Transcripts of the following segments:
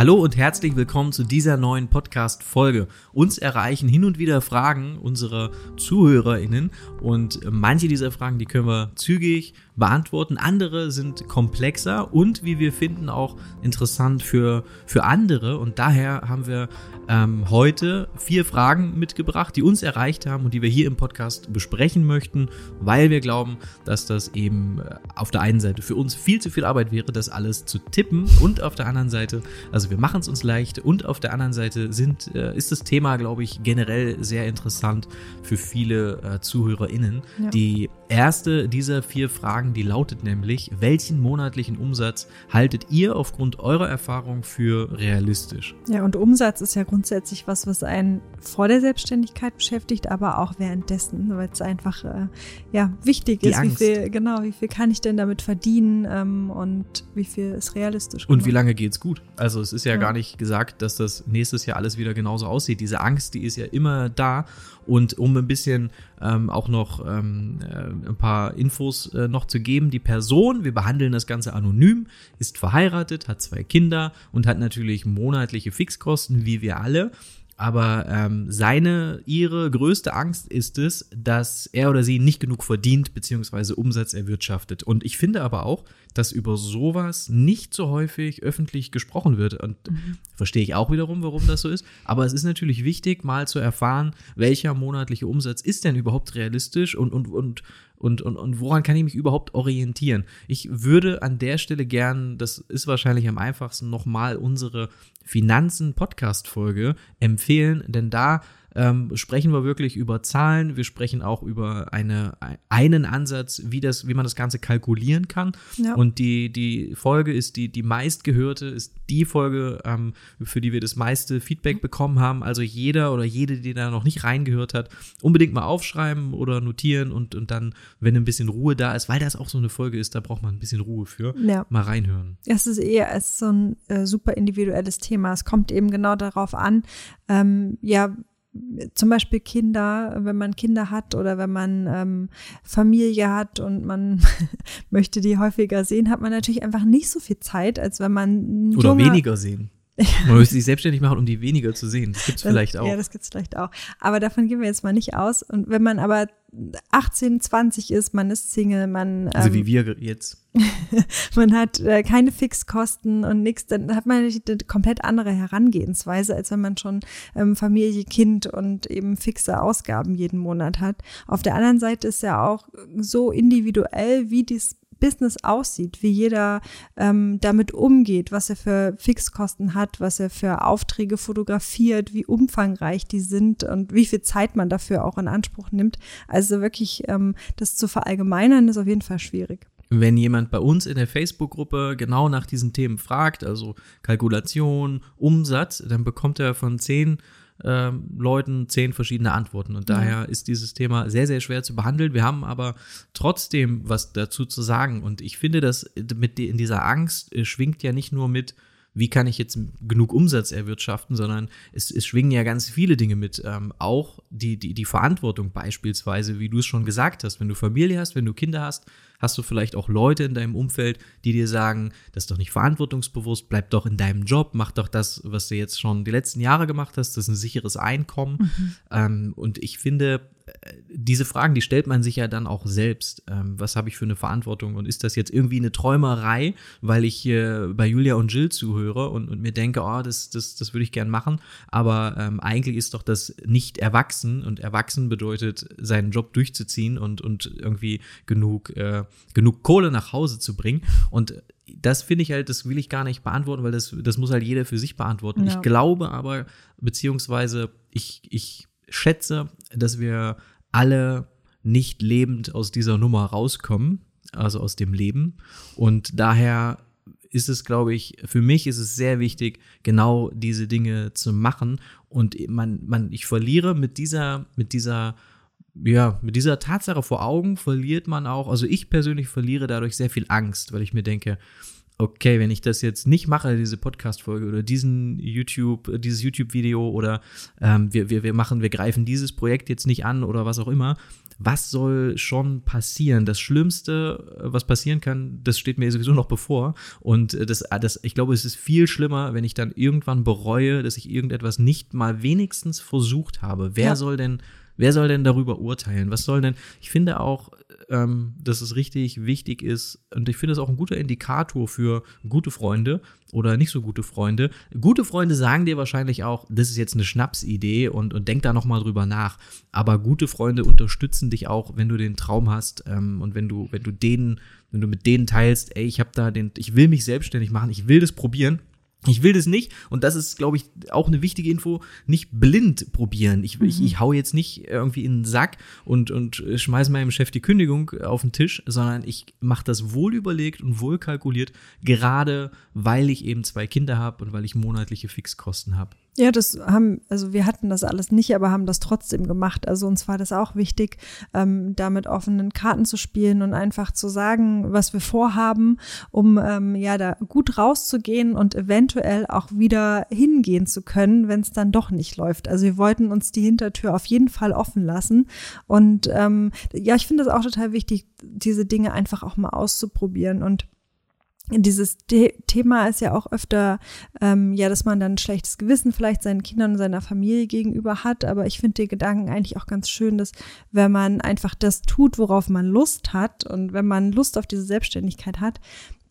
Hallo und herzlich willkommen zu dieser neuen Podcast-Folge. Uns erreichen hin und wieder Fragen unserer ZuhörerInnen und manche dieser Fragen, die können wir zügig beantworten. Andere sind komplexer und wie wir finden auch interessant für, für andere. Und daher haben wir ähm, heute vier Fragen mitgebracht, die uns erreicht haben und die wir hier im Podcast besprechen möchten, weil wir glauben, dass das eben äh, auf der einen Seite für uns viel zu viel Arbeit wäre, das alles zu tippen und auf der anderen Seite, also wir machen es uns leicht und auf der anderen Seite sind, äh, ist das Thema, glaube ich, generell sehr interessant für viele äh, ZuhörerInnen. Ja. Die erste dieser vier Fragen, die lautet nämlich, welchen monatlichen Umsatz haltet ihr aufgrund eurer Erfahrung für realistisch? Ja, und Umsatz ist ja grundsätzlich was, was einen vor der Selbstständigkeit beschäftigt, aber auch währenddessen, weil es einfach äh, ja wichtig Die ist, Angst. wie viel genau, wie viel kann ich denn damit verdienen ähm, und wie viel ist realistisch. Und wie lange geht's gut? Also es ist ja, ja gar nicht gesagt, dass das nächstes Jahr alles wieder genauso aussieht. Diese Angst, die ist ja immer da und um ein bisschen ähm, auch noch ähm, äh, ein paar Infos äh, noch zu geben, die Person, wir behandeln das Ganze anonym, ist verheiratet, hat zwei Kinder und hat natürlich monatliche Fixkosten, wie wir alle. Aber ähm, seine, ihre größte Angst ist es, dass er oder sie nicht genug verdient bzw. Umsatz erwirtschaftet. Und ich finde aber auch, dass über sowas nicht so häufig öffentlich gesprochen wird. Und mhm. verstehe ich auch wiederum, warum das so ist. Aber es ist natürlich wichtig, mal zu erfahren, welcher monatliche Umsatz ist denn überhaupt realistisch und, und, und, und, und, und woran kann ich mich überhaupt orientieren? Ich würde an der Stelle gern, das ist wahrscheinlich am einfachsten, nochmal unsere Finanzen-Podcast-Folge empfehlen, denn da ähm, sprechen wir wirklich über Zahlen. Wir sprechen auch über eine, einen Ansatz, wie, das, wie man das Ganze kalkulieren kann. Ja. Und die, die Folge ist die, die meistgehörte, ist die Folge, ähm, für die wir das meiste Feedback bekommen haben. Also jeder oder jede, die da noch nicht reingehört hat, unbedingt mal aufschreiben oder notieren und, und dann, wenn ein bisschen Ruhe da ist, weil das auch so eine Folge ist, da braucht man ein bisschen Ruhe für, ja. mal reinhören. Es ist eher es ist so ein äh, super individuelles Thema. Es kommt eben genau darauf an, ähm, ja, zum Beispiel Kinder, wenn man Kinder hat oder wenn man ähm, Familie hat und man möchte die häufiger sehen, hat man natürlich einfach nicht so viel Zeit, als wenn man oder weniger sehen. Man müsste sich selbstständig machen, um die weniger zu sehen. Das gibt's vielleicht auch. Ja, das gibt's vielleicht auch. Aber davon gehen wir jetzt mal nicht aus. Und wenn man aber 18, 20 ist, man ist Single, man. Also ähm, wie wir jetzt. man hat äh, keine Fixkosten und nichts, dann hat man eine komplett andere Herangehensweise, als wenn man schon ähm, Familie, Kind und eben fixe Ausgaben jeden Monat hat. Auf der anderen Seite ist ja auch so individuell, wie dies Business aussieht, wie jeder ähm, damit umgeht, was er für Fixkosten hat, was er für Aufträge fotografiert, wie umfangreich die sind und wie viel Zeit man dafür auch in Anspruch nimmt. Also wirklich ähm, das zu verallgemeinern ist auf jeden Fall schwierig. Wenn jemand bei uns in der Facebook-Gruppe genau nach diesen Themen fragt, also Kalkulation, Umsatz, dann bekommt er von zehn ähm, Leuten zehn verschiedene Antworten. Und daher ist dieses Thema sehr, sehr schwer zu behandeln. Wir haben aber trotzdem was dazu zu sagen. Und ich finde, dass mit in dieser Angst äh, schwingt ja nicht nur mit, wie kann ich jetzt genug Umsatz erwirtschaften, sondern es, es schwingen ja ganz viele Dinge mit. Ähm, auch die, die, die Verantwortung beispielsweise, wie du es schon gesagt hast, wenn du Familie hast, wenn du Kinder hast, hast du vielleicht auch Leute in deinem Umfeld, die dir sagen, das ist doch nicht verantwortungsbewusst, bleib doch in deinem Job, mach doch das, was du jetzt schon die letzten Jahre gemacht hast, das ist ein sicheres Einkommen. Mhm. Ähm, und ich finde, diese Fragen, die stellt man sich ja dann auch selbst. Ähm, was habe ich für eine Verantwortung und ist das jetzt irgendwie eine Träumerei, weil ich hier bei Julia und Jill zuhöre und, und mir denke, oh, das, das, das würde ich gern machen. Aber ähm, eigentlich ist doch das nicht erwachsen und erwachsen bedeutet, seinen Job durchzuziehen und, und irgendwie genug, äh, genug Kohle nach Hause zu bringen. Und das finde ich halt, das will ich gar nicht beantworten, weil das, das muss halt jeder für sich beantworten. Ja. Ich glaube aber, beziehungsweise ich, ich schätze, dass wir alle nicht lebend aus dieser Nummer rauskommen, also aus dem Leben. Und daher ist es, glaube ich, für mich ist es sehr wichtig, genau diese Dinge zu machen. Und man, man, ich verliere mit dieser, mit dieser, ja, mit dieser Tatsache vor Augen verliert man auch, also ich persönlich verliere dadurch sehr viel Angst, weil ich mir denke, okay, wenn ich das jetzt nicht mache, diese Podcast-Folge oder diesen YouTube, dieses YouTube-Video oder ähm, wir, wir, wir machen, wir greifen dieses Projekt jetzt nicht an oder was auch immer, was soll schon passieren? Das Schlimmste, was passieren kann, das steht mir sowieso noch bevor. Und äh, das, das, ich glaube, es ist viel schlimmer, wenn ich dann irgendwann bereue, dass ich irgendetwas nicht mal wenigstens versucht habe. Wer ja. soll denn Wer soll denn darüber urteilen? Was soll denn, ich finde auch, ähm, dass es richtig wichtig ist und ich finde es auch ein guter Indikator für gute Freunde oder nicht so gute Freunde. Gute Freunde sagen dir wahrscheinlich auch, das ist jetzt eine Schnapsidee und, und denk da nochmal drüber nach. Aber gute Freunde unterstützen dich auch, wenn du den Traum hast ähm, und wenn du, wenn du denen, wenn du mit denen teilst, ey, ich habe da den, ich will mich selbstständig machen, ich will das probieren ich will das nicht, und das ist, glaube ich, auch eine wichtige Info, nicht blind probieren. Ich, mhm. ich, ich hau jetzt nicht irgendwie in den Sack und, und schmeiß meinem Chef die Kündigung auf den Tisch, sondern ich mache das wohl überlegt und wohl kalkuliert, gerade weil ich eben zwei Kinder habe und weil ich monatliche Fixkosten habe. Ja, das haben, also wir hatten das alles nicht, aber haben das trotzdem gemacht. Also uns war das auch wichtig, ähm, da mit offenen Karten zu spielen und einfach zu sagen, was wir vorhaben, um ähm, ja da gut rauszugehen und eventuell auch wieder hingehen zu können, wenn es dann doch nicht läuft. Also wir wollten uns die Hintertür auf jeden Fall offen lassen. Und ähm, ja, ich finde das auch total wichtig, diese Dinge einfach auch mal auszuprobieren und dieses The Thema ist ja auch öfter, ähm, ja, dass man dann ein schlechtes Gewissen vielleicht seinen Kindern und seiner Familie gegenüber hat. Aber ich finde den Gedanken eigentlich auch ganz schön, dass wenn man einfach das tut, worauf man Lust hat und wenn man Lust auf diese Selbstständigkeit hat,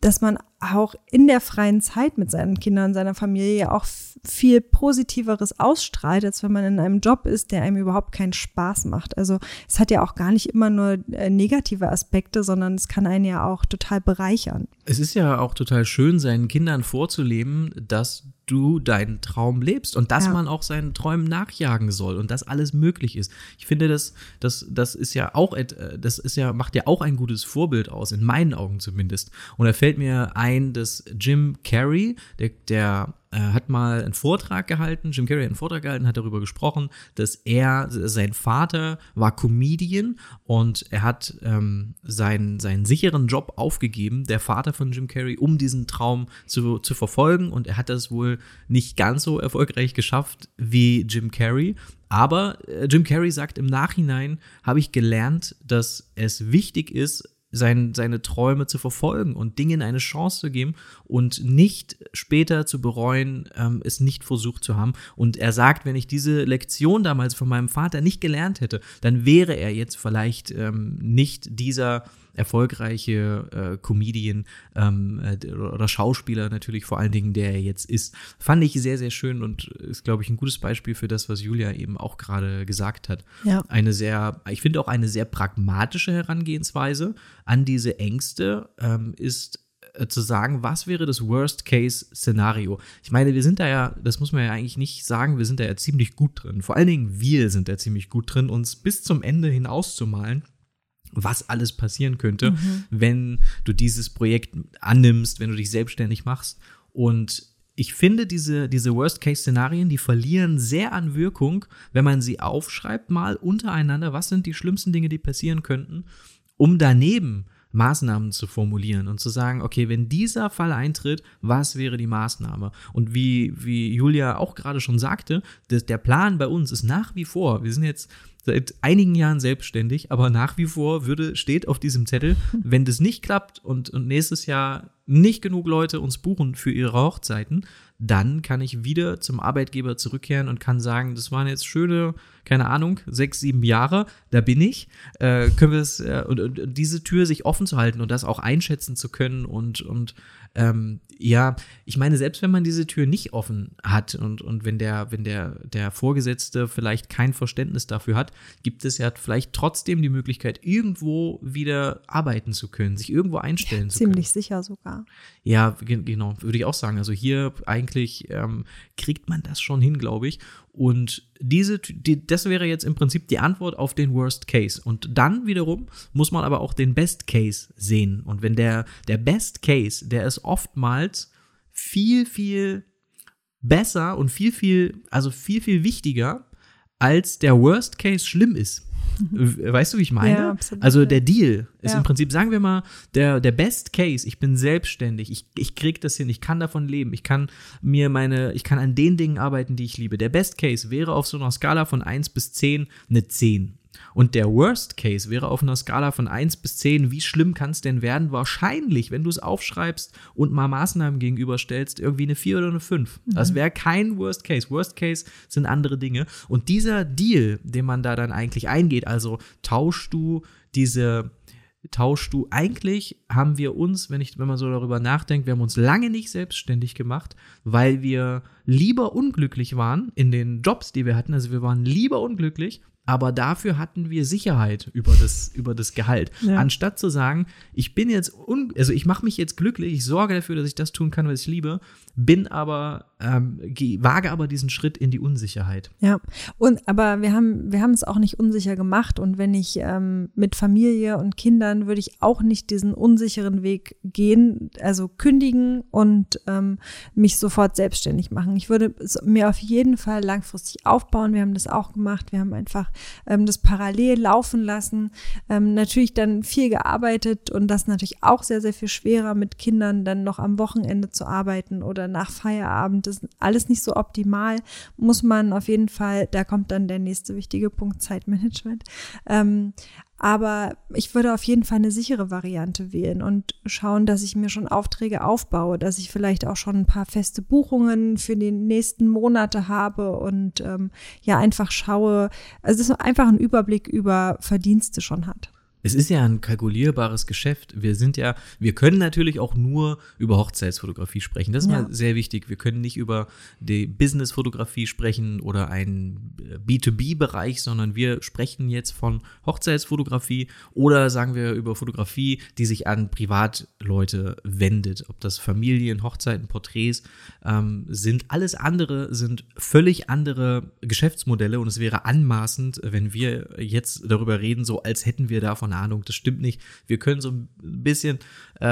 dass man auch in der freien Zeit mit seinen Kindern seiner Familie auch viel Positiveres ausstrahlt, als wenn man in einem Job ist, der einem überhaupt keinen Spaß macht. Also es hat ja auch gar nicht immer nur äh, negative Aspekte, sondern es kann einen ja auch total bereichern. Es ist ja auch total schön, seinen Kindern vorzuleben, dass du deinen Traum lebst und dass ja. man auch seinen Träumen nachjagen soll und dass alles möglich ist. Ich finde, das, das, das ist ja auch, das ist ja, macht ja auch ein gutes Vorbild aus, in meinen Augen zumindest. Und da fällt mir ein, dass Jim Carrey, der, der äh, hat mal einen Vortrag gehalten, Jim Carrey hat einen Vortrag gehalten, hat darüber gesprochen, dass er, sein Vater war Comedian und er hat ähm, seinen, seinen sicheren Job aufgegeben, der Vater von Jim Carrey, um diesen Traum zu, zu verfolgen und er hat das wohl nicht ganz so erfolgreich geschafft wie Jim Carrey, aber äh, Jim Carrey sagt im Nachhinein, habe ich gelernt, dass es wichtig ist, sein, seine Träume zu verfolgen und Dingen eine Chance zu geben und nicht später zu bereuen, ähm, es nicht versucht zu haben. Und er sagt, wenn ich diese Lektion damals von meinem Vater nicht gelernt hätte, dann wäre er jetzt vielleicht ähm, nicht dieser erfolgreiche äh, Comedian ähm, äh, oder Schauspieler natürlich vor allen Dingen, der er jetzt ist. Fand ich sehr, sehr schön und ist, glaube ich, ein gutes Beispiel für das, was Julia eben auch gerade gesagt hat. Ja. Eine sehr, ich finde auch eine sehr pragmatische Herangehensweise an diese Ängste ähm, ist äh, zu sagen, was wäre das Worst-Case-Szenario? Ich meine, wir sind da ja, das muss man ja eigentlich nicht sagen, wir sind da ja ziemlich gut drin. Vor allen Dingen wir sind da ziemlich gut drin, uns bis zum Ende hinaus zu malen was alles passieren könnte, mhm. wenn du dieses Projekt annimmst, wenn du dich selbstständig machst. Und ich finde, diese, diese Worst-Case-Szenarien, die verlieren sehr an Wirkung, wenn man sie aufschreibt, mal untereinander, was sind die schlimmsten Dinge, die passieren könnten, um daneben Maßnahmen zu formulieren und zu sagen, okay, wenn dieser Fall eintritt, was wäre die Maßnahme? Und wie, wie Julia auch gerade schon sagte, das, der Plan bei uns ist nach wie vor, wir sind jetzt seit einigen Jahren selbstständig, aber nach wie vor würde, steht auf diesem Zettel, wenn das nicht klappt und, und nächstes Jahr nicht genug Leute uns buchen für ihre Hochzeiten, dann kann ich wieder zum Arbeitgeber zurückkehren und kann sagen, das waren jetzt schöne, keine Ahnung, sechs, sieben Jahre, da bin ich. Äh, können wir es, äh, und, und, diese Tür sich offen zu halten und das auch einschätzen zu können und, und ähm, ja, ich meine, selbst wenn man diese Tür nicht offen hat und, und wenn der, wenn der, der Vorgesetzte vielleicht kein Verständnis dafür hat, gibt es ja vielleicht trotzdem die Möglichkeit, irgendwo wieder arbeiten zu können, sich irgendwo einstellen ja, zu können. Ziemlich sicher sogar. Ja, genau, würde ich auch sagen. Also hier eigentlich ähm, kriegt man das schon hin, glaube ich. Und diese, die, das wäre jetzt im Prinzip die Antwort auf den Worst Case. Und dann wiederum muss man aber auch den Best Case sehen. Und wenn der, der Best Case, der ist oftmals viel, viel besser und viel, viel, also viel, viel wichtiger, als der Worst Case schlimm ist. Weißt du, wie ich meine? Ja, absolut, also der Deal ist Ja. im Prinzip, sagen wir mal, der, der Best Case, ich bin selbstständig, ich, ich krieg das hin, ich kann davon leben, ich kann mir meine, ich kann an den Dingen arbeiten, die ich liebe. Der Best Case wäre auf so einer Skala von 1 bis 10 eine 10. Und der Worst Case wäre auf einer Skala von 1 bis 10, wie schlimm kann es denn werden? Wahrscheinlich, wenn du es aufschreibst und mal Maßnahmen gegenüberstellst, irgendwie eine 4 oder eine 5. Das wäre kein Worst Case. Worst Case sind andere Dinge. Und dieser Deal, den man da dann eigentlich eingeht, also tauschst du diese tauschst du eigentlich haben wir uns, wenn ich wenn man so darüber nachdenkt, wir haben uns lange nicht selbstständig gemacht, weil wir lieber unglücklich waren in den Jobs, die wir hatten, also wir waren lieber unglücklich, aber dafür hatten wir Sicherheit über das über das Gehalt, Ja. anstatt zu sagen, ich bin jetzt un also ich mache mich jetzt glücklich, ich sorge dafür, dass ich das tun kann, was ich liebe, bin aber ähm, wage aber diesen Schritt in die Unsicherheit. Ja, und aber wir haben wir haben es auch nicht unsicher gemacht und wenn ich ähm, mit Familie und Kindern würde ich auch nicht diesen unsicheren Weg gehen, also kündigen und ähm, mich sofort selbstständig machen. Ich würde es mir auf jeden Fall langfristig aufbauen. Wir haben das auch gemacht. Wir haben einfach ähm, das parallel laufen lassen. Ähm, natürlich dann viel gearbeitet und das natürlich auch sehr sehr viel schwerer mit Kindern dann noch am Wochenende zu arbeiten oder nach Feierabend. Ist alles nicht so optimal muss man auf jeden Fall, da kommt dann der nächste wichtige Punkt, Zeitmanagement. Ähm, aber ich würde auf jeden Fall eine sichere Variante wählen und schauen, dass ich mir schon Aufträge aufbaue, dass ich vielleicht auch schon ein paar feste Buchungen für die nächsten Monate habe und ähm, ja einfach schaue, also dass man einfach einen Überblick über Verdienste schon hat. Es ist ja ein kalkulierbares Geschäft. Wir sind ja, wir können natürlich auch nur über Hochzeitsfotografie sprechen. Das ist Ja. mal sehr wichtig. Wir können nicht über die Businessfotografie sprechen oder einen B2B-Bereich, sondern wir sprechen jetzt von Hochzeitsfotografie oder sagen wir über Fotografie, die sich an Privatleute wendet. Ob das Familien, Hochzeiten, Porträts ähm, sind. Alles andere sind völlig andere Geschäftsmodelle und es wäre anmaßend, wenn wir jetzt darüber reden, so als hätten wir davon Ahnung. Das stimmt nicht. Wir können so ein bisschen äh,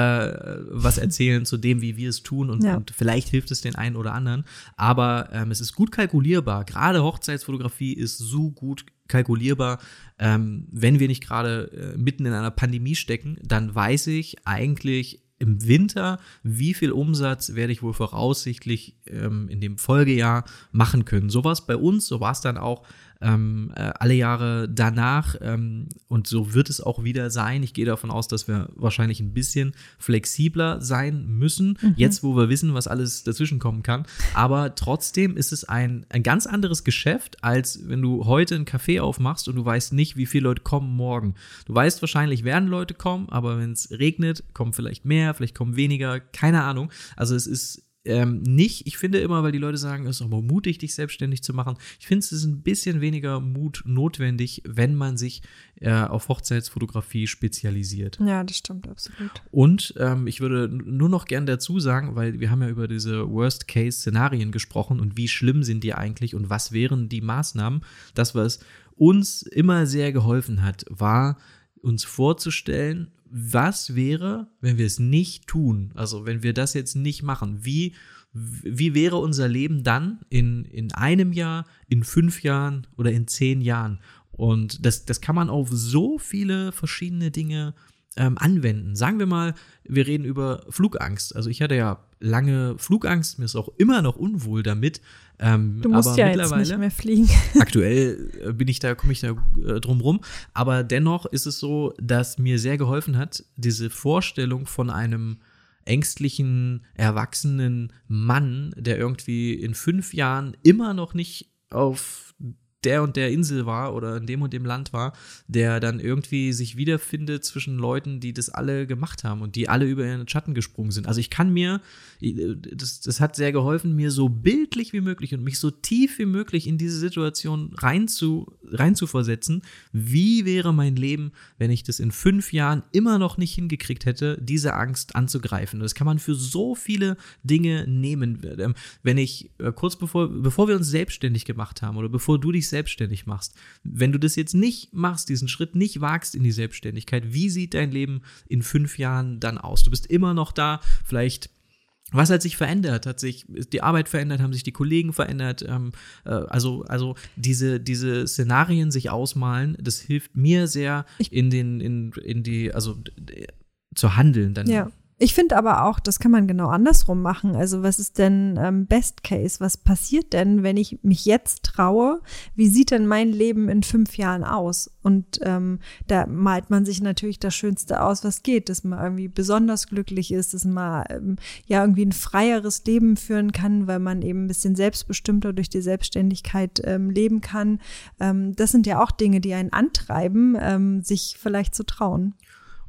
was erzählen zu dem, wie wir es tun und, Ja. und vielleicht hilft es den einen oder anderen. Aber ähm, es ist gut kalkulierbar. Gerade Hochzeitsfotografie ist so gut kalkulierbar. Ähm, wenn wir nicht gerade äh, mitten in einer Pandemie stecken, dann weiß ich eigentlich im Winter, wie viel Umsatz werde ich wohl voraussichtlich ähm, in dem Folgejahr machen können. So war es bei uns, so war es dann auch ähm, äh, alle Jahre danach ähm, und so wird es auch wieder sein. Ich gehe davon aus, dass wir wahrscheinlich ein bisschen flexibler sein müssen, jetzt wo wir wissen, was alles dazwischen kommen kann. Aber trotzdem ist es ein, ein ganz anderes Geschäft, als wenn du heute ein Café aufmachst und du weißt nicht, wie viele Leute kommen morgen. Du weißt wahrscheinlich, werden Leute kommen, aber wenn es regnet, kommen vielleicht mehr, vielleicht kommen weniger, keine Ahnung. Also es ist ähm, nicht, ich finde immer, weil die Leute sagen, es ist aber mutig, dich selbstständig zu machen. Ich finde, es ist ein bisschen weniger Mut notwendig, wenn man sich äh, auf Hochzeitsfotografie spezialisiert. Ja, das stimmt absolut. Und ähm, ich würde nur noch gern dazu sagen, weil wir haben ja über diese Worst-Case-Szenarien gesprochen und wie schlimm sind die eigentlich und was wären die Maßnahmen. Das, was uns immer sehr geholfen hat, war uns vorzustellen, was wäre, wenn wir es nicht tun? Also wenn wir das jetzt nicht machen, wie, wie wäre unser Leben dann in, in einem Jahr, in fünf Jahren oder in zehn Jahren? Und das, das kann man auf so viele verschiedene Dinge ähm, anwenden. Sagen wir mal, wir reden über Flugangst. Also ich hatte ja lange Flugangst, mir ist auch immer noch unwohl damit. Ähm, Du musst aber ja jetzt mittlerweile, nicht mehr fliegen. aktuell äh, bin ich da, komme ich da äh, drum rum. Aber dennoch ist es so, dass mir sehr geholfen hat, diese Vorstellung von einem ängstlichen, erwachsenen Mann, der irgendwie in fünf Jahren immer noch nicht auf der und der Insel war oder in dem und dem Land war, der dann irgendwie sich wiederfindet zwischen Leuten, die das alle gemacht haben und die alle über ihren Schatten gesprungen sind. Also ich kann mir, das, das hat sehr geholfen, mir so bildlich wie möglich und mich so tief wie möglich in diese Situation rein zu, rein zu versetzen. Wie wäre mein Leben, wenn ich das in fünf Jahren immer noch nicht hingekriegt hätte, diese Angst anzugreifen? Das kann man für so viele Dinge nehmen. Ähm, Wenn ich äh, kurz bevor, bevor wir uns selbstständig gemacht haben oder bevor du dich selbstständig machst, wenn du das jetzt nicht machst, diesen Schritt nicht wagst in die Selbstständigkeit, wie sieht dein Leben in fünf Jahren dann aus? Du bist immer noch da, vielleicht was hat sich verändert? Hat sich die Arbeit verändert? Haben sich die Kollegen verändert? Ähm, äh, also, also diese, diese Szenarien sich ausmalen, das hilft mir sehr in den, in, in die, also zu handeln dann. Ja. Ich finde aber auch, das kann man genau andersrum machen. Also was ist denn ähm, Best Case? Was passiert denn, wenn ich mich jetzt traue? Wie sieht denn mein Leben in fünf Jahren aus? Und ähm, da malt man sich natürlich das Schönste aus, was geht, dass man irgendwie besonders glücklich ist, dass man ähm, ja irgendwie ein freieres Leben führen kann, weil man eben ein bisschen selbstbestimmter durch die Selbstständigkeit ähm, leben kann. Ähm, das sind ja auch Dinge, die einen antreiben, ähm, sich vielleicht zu trauen.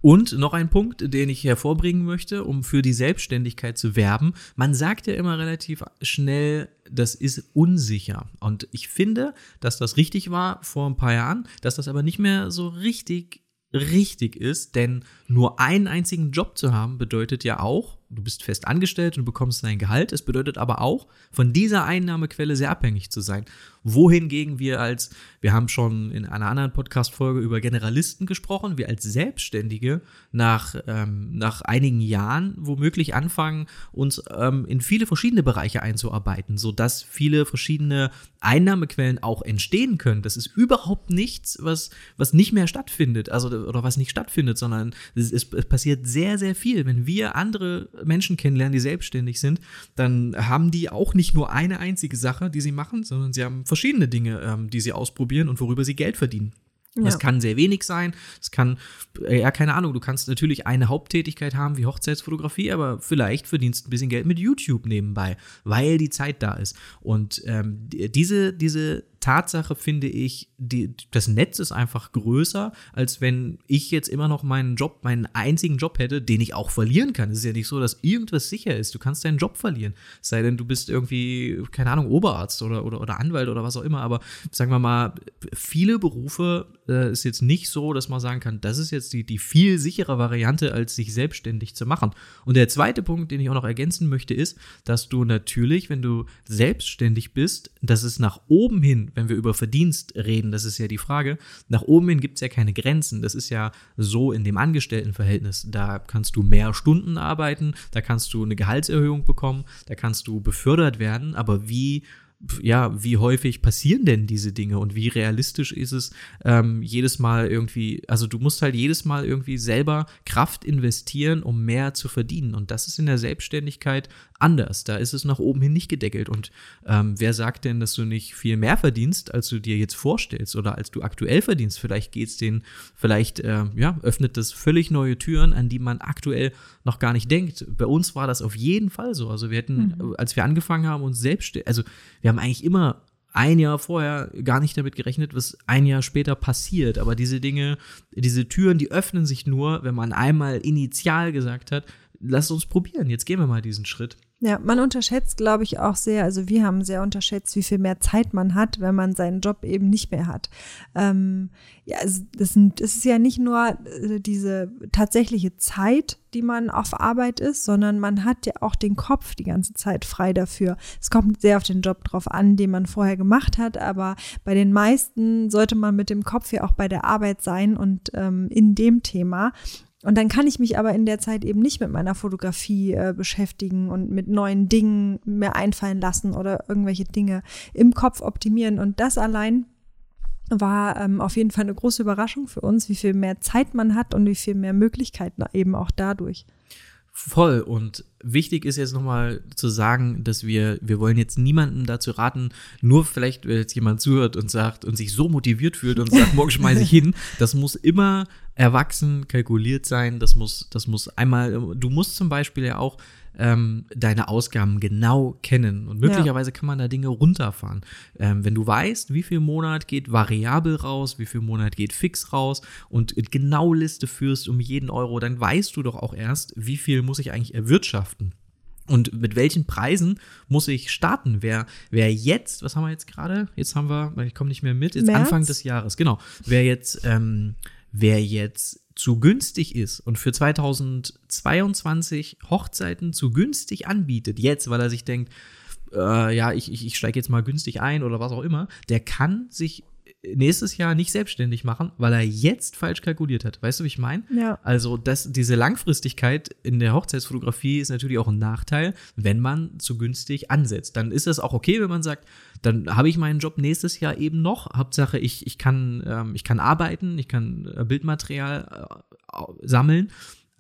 Und noch ein Punkt, den ich hervorbringen möchte, um für die Selbstständigkeit zu werben. Man sagt ja immer relativ schnell, das ist unsicher. Und ich finde, dass das richtig war vor ein paar Jahren, dass das aber nicht mehr so richtig richtig ist, denn nur einen einzigen Job zu haben bedeutet ja auch, du bist fest angestellt und bekommst dein Gehalt. Es bedeutet aber auch, von dieser Einnahmequelle sehr abhängig zu sein. Wohingegen wir als, wir haben schon in einer anderen Podcast-Folge über Generalisten gesprochen, wir als Selbstständige nach, ähm, nach einigen Jahren womöglich anfangen, uns ähm, in viele verschiedene Bereiche einzuarbeiten, sodass viele verschiedene Einnahmequellen auch entstehen können. Das ist überhaupt nichts, was, was nicht mehr stattfindet, also oder was nicht stattfindet, sondern es, es passiert sehr, sehr viel. Wenn wir andere Menschen kennenlernen, die selbstständig sind, dann haben die auch nicht nur eine einzige Sache, die sie machen, sondern sie haben verschiedene Dinge, ähm, die sie ausprobieren und worüber sie Geld verdienen. Ja. Das kann sehr wenig sein. Es kann, äh, ja, keine Ahnung, du kannst natürlich eine Haupttätigkeit haben wie Hochzeitsfotografie, aber vielleicht verdienst ein bisschen Geld mit YouTube nebenbei, weil die Zeit da ist. Und ähm, diese, diese Tatsache finde ich, die, das Netz ist einfach größer, als wenn ich jetzt immer noch meinen Job, meinen einzigen Job hätte, den ich auch verlieren kann. Es ist ja nicht so, dass irgendwas sicher ist. Du kannst deinen Job verlieren. Sei denn, du bist irgendwie, keine Ahnung, Oberarzt oder, oder, oder Anwalt oder was auch immer. Aber sagen wir mal, viele Berufe äh, ist jetzt nicht so, dass man sagen kann, das ist jetzt die, die viel sichere Variante, als sich selbstständig zu machen. Und der zweite Punkt, den ich auch noch ergänzen möchte, ist, dass du natürlich, wenn du selbstständig bist, dass es nach oben hin wenn wir über Verdienst reden, das ist ja die Frage, nach oben hin gibt es ja keine Grenzen. Das ist ja so in dem Angestelltenverhältnis. Da kannst du mehr Stunden arbeiten, da kannst du eine Gehaltserhöhung bekommen, da kannst du befördert werden, aber wie ja, wie häufig passieren denn diese Dinge und wie realistisch ist es ähm, jedes Mal irgendwie, also du musst halt jedes Mal irgendwie selber Kraft investieren, um mehr zu verdienen. Und das ist in der Selbstständigkeit anders. Da ist es nach oben hin nicht gedeckelt. Und ähm, wer sagt denn, dass du nicht viel mehr verdienst, als du dir jetzt vorstellst oder als du aktuell verdienst? Vielleicht geht's den, vielleicht äh, ja, öffnet das völlig neue Türen, an die man aktuell noch gar nicht denkt. Bei uns war das auf jeden Fall so. Also wir hätten, mhm. als wir angefangen haben, uns selbst, also wir haben eigentlich immer ein Jahr vorher gar nicht damit gerechnet, was ein Jahr später passiert. Aber diese Dinge, diese Türen, die öffnen sich nur, wenn man einmal initial gesagt hat, lass uns probieren, jetzt gehen wir mal diesen Schritt. Ja, man unterschätzt, glaube ich, auch sehr, also wir haben sehr unterschätzt, wie viel mehr Zeit man hat, wenn man seinen Job eben nicht mehr hat. Ähm, ja, es, das, sind, es ist ja nicht nur äh, diese tatsächliche Zeit, die man auf Arbeit ist, sondern man hat ja auch den Kopf die ganze Zeit frei dafür. Es kommt sehr auf den Job drauf an, den man vorher gemacht hat, aber bei den meisten sollte man mit dem Kopf ja auch bei der Arbeit sein und ähm, in dem Thema. Und dann kann ich mich aber in der Zeit eben nicht mit meiner Fotografie äh, beschäftigen und mit neuen Dingen mir einfallen lassen oder irgendwelche Dinge im Kopf optimieren. Und das allein war ähm, auf jeden Fall eine große Überraschung für uns, wie viel mehr Zeit man hat und wie viel mehr Möglichkeiten eben auch dadurch. Voll. Und wichtig ist jetzt nochmal zu sagen, dass wir, wir wollen jetzt niemanden dazu raten, nur vielleicht, wenn jetzt jemand zuhört und sagt und sich so motiviert fühlt und sagt, morgen schmeiße ich hin. Das muss immer erwachsen kalkuliert sein. Das muss, das muss einmal, du musst zum Beispiel ja auch ähm, deine Ausgaben genau kennen. Und möglicherweise ja. kann man da Dinge runterfahren. Ähm, wenn du weißt, wie viel Monat geht variabel raus, wie viel Monat geht fix raus und genau Liste führst um jeden Euro, dann weißt du doch auch erst, wie viel muss ich eigentlich erwirtschaften. Und mit welchen Preisen muss ich starten? Wer, wer jetzt, was haben wir jetzt gerade? Jetzt haben wir, ich komme nicht mehr mit, jetzt März? Anfang des Jahres, genau. Wer jetzt, ähm, wer jetzt zu günstig ist und für 2022 Hochzeiten zu günstig anbietet, jetzt, weil er sich denkt, äh, ja, ich, ich, ich steige jetzt mal günstig ein oder was auch immer, der kann sich nächstes Jahr nicht selbstständig machen, weil er jetzt falsch kalkuliert hat. Weißt du, wie ich meine? Ja. Also, das, diese Langfristigkeit in der Hochzeitsfotografie ist natürlich auch ein Nachteil, wenn man zu günstig ansetzt. Dann ist das auch okay, wenn man sagt, dann habe ich meinen Job nächstes Jahr eben noch. Hauptsache, ich, ich, kann, ähm, ich kann arbeiten, ich kann äh, Bildmaterial äh, sammeln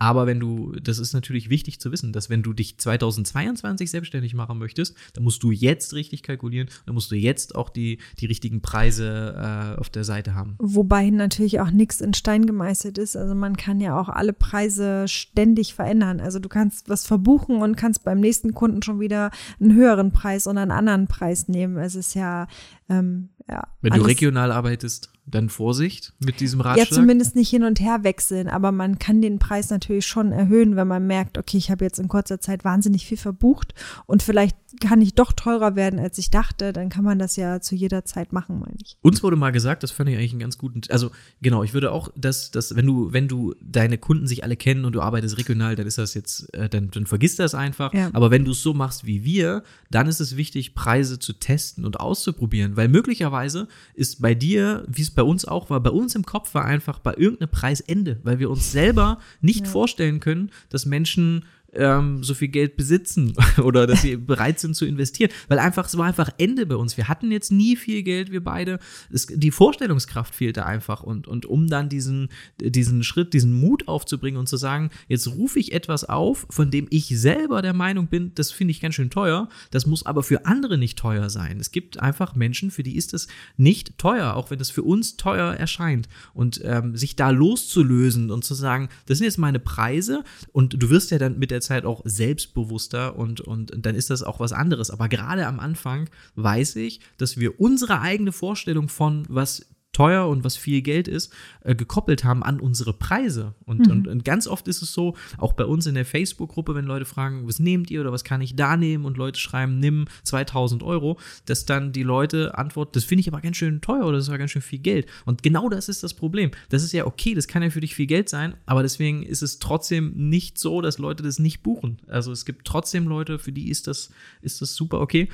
aber wenn du, das ist natürlich wichtig zu wissen, dass wenn du dich 2022 selbstständig machen möchtest, dann musst du jetzt richtig kalkulieren, dann musst du jetzt auch die, die richtigen Preise äh, auf der Seite haben. Wobei natürlich auch nichts in Stein gemeißelt ist. Also man kann ja auch alle Preise ständig verändern. Also du kannst was verbuchen und kannst beim nächsten Kunden schon wieder einen höheren Preis oder einen anderen Preis nehmen. Es ist ja, ähm, ja. Wenn du regional arbeitest, dann Vorsicht mit diesem Ratschlag? Ja, zumindest nicht hin und her wechseln, aber man kann den Preis natürlich schon erhöhen, wenn man merkt, okay, ich habe jetzt in kurzer Zeit wahnsinnig viel verbucht und vielleicht kann ich doch teurer werden, als ich dachte, dann kann man das ja zu jeder Zeit machen, meine ich. Uns wurde mal gesagt, das fand ich eigentlich einen ganz guten, also genau, ich würde auch, dass, dass wenn du, wenn du deine Kunden sich alle kennen und du arbeitest regional, dann ist das jetzt, äh, dann, dann vergiss das einfach. Ja. Aber wenn du es so machst wie wir, dann ist es wichtig, Preise zu testen und auszuprobieren, weil möglicherweise ist bei dir, wie es bei uns auch war, bei uns im Kopf war einfach bei irgendeinem Preis Ende, weil wir uns selber nicht ja. vorstellen können, dass Menschen ähm, so viel Geld besitzen oder dass sie bereit sind zu investieren. Weil einfach, es war einfach Ende bei uns. Wir hatten jetzt nie viel Geld, wir beide. Es, die Vorstellungskraft fehlte einfach. Und, und um dann diesen, diesen Schritt, diesen Mut aufzubringen und zu sagen, jetzt rufe ich etwas auf, von dem ich selber der Meinung bin, das finde ich ganz schön teuer. Das muss aber für andere nicht teuer sein. Es gibt einfach Menschen, für die ist es nicht teuer, auch wenn es für uns teuer erscheint. Und ähm, sich da loszulösen und zu sagen, das sind jetzt meine Preise und du wirst ja dann mit der der Zeit auch selbstbewusster und, und dann ist das auch was anderes. Aber gerade am Anfang weiß ich, dass wir unsere eigene Vorstellung von, was teuer und was viel Geld ist, äh, gekoppelt haben an unsere Preise. Und, mhm. und, und, ganz oft ist es so, auch bei uns in der Facebook-Gruppe, wenn Leute fragen, was nehmt ihr oder was kann ich da nehmen und Leute schreiben, nimm 2000 Euro, dass dann die Leute antworten, das finde ich aber ganz schön teuer oder das ist ganz schön viel Geld. Und genau das ist das Problem. Das ist ja okay, das kann ja für dich viel Geld sein, aber deswegen ist es trotzdem nicht so, dass Leute das nicht buchen. Also es gibt trotzdem Leute, für die ist das, ist das super okay.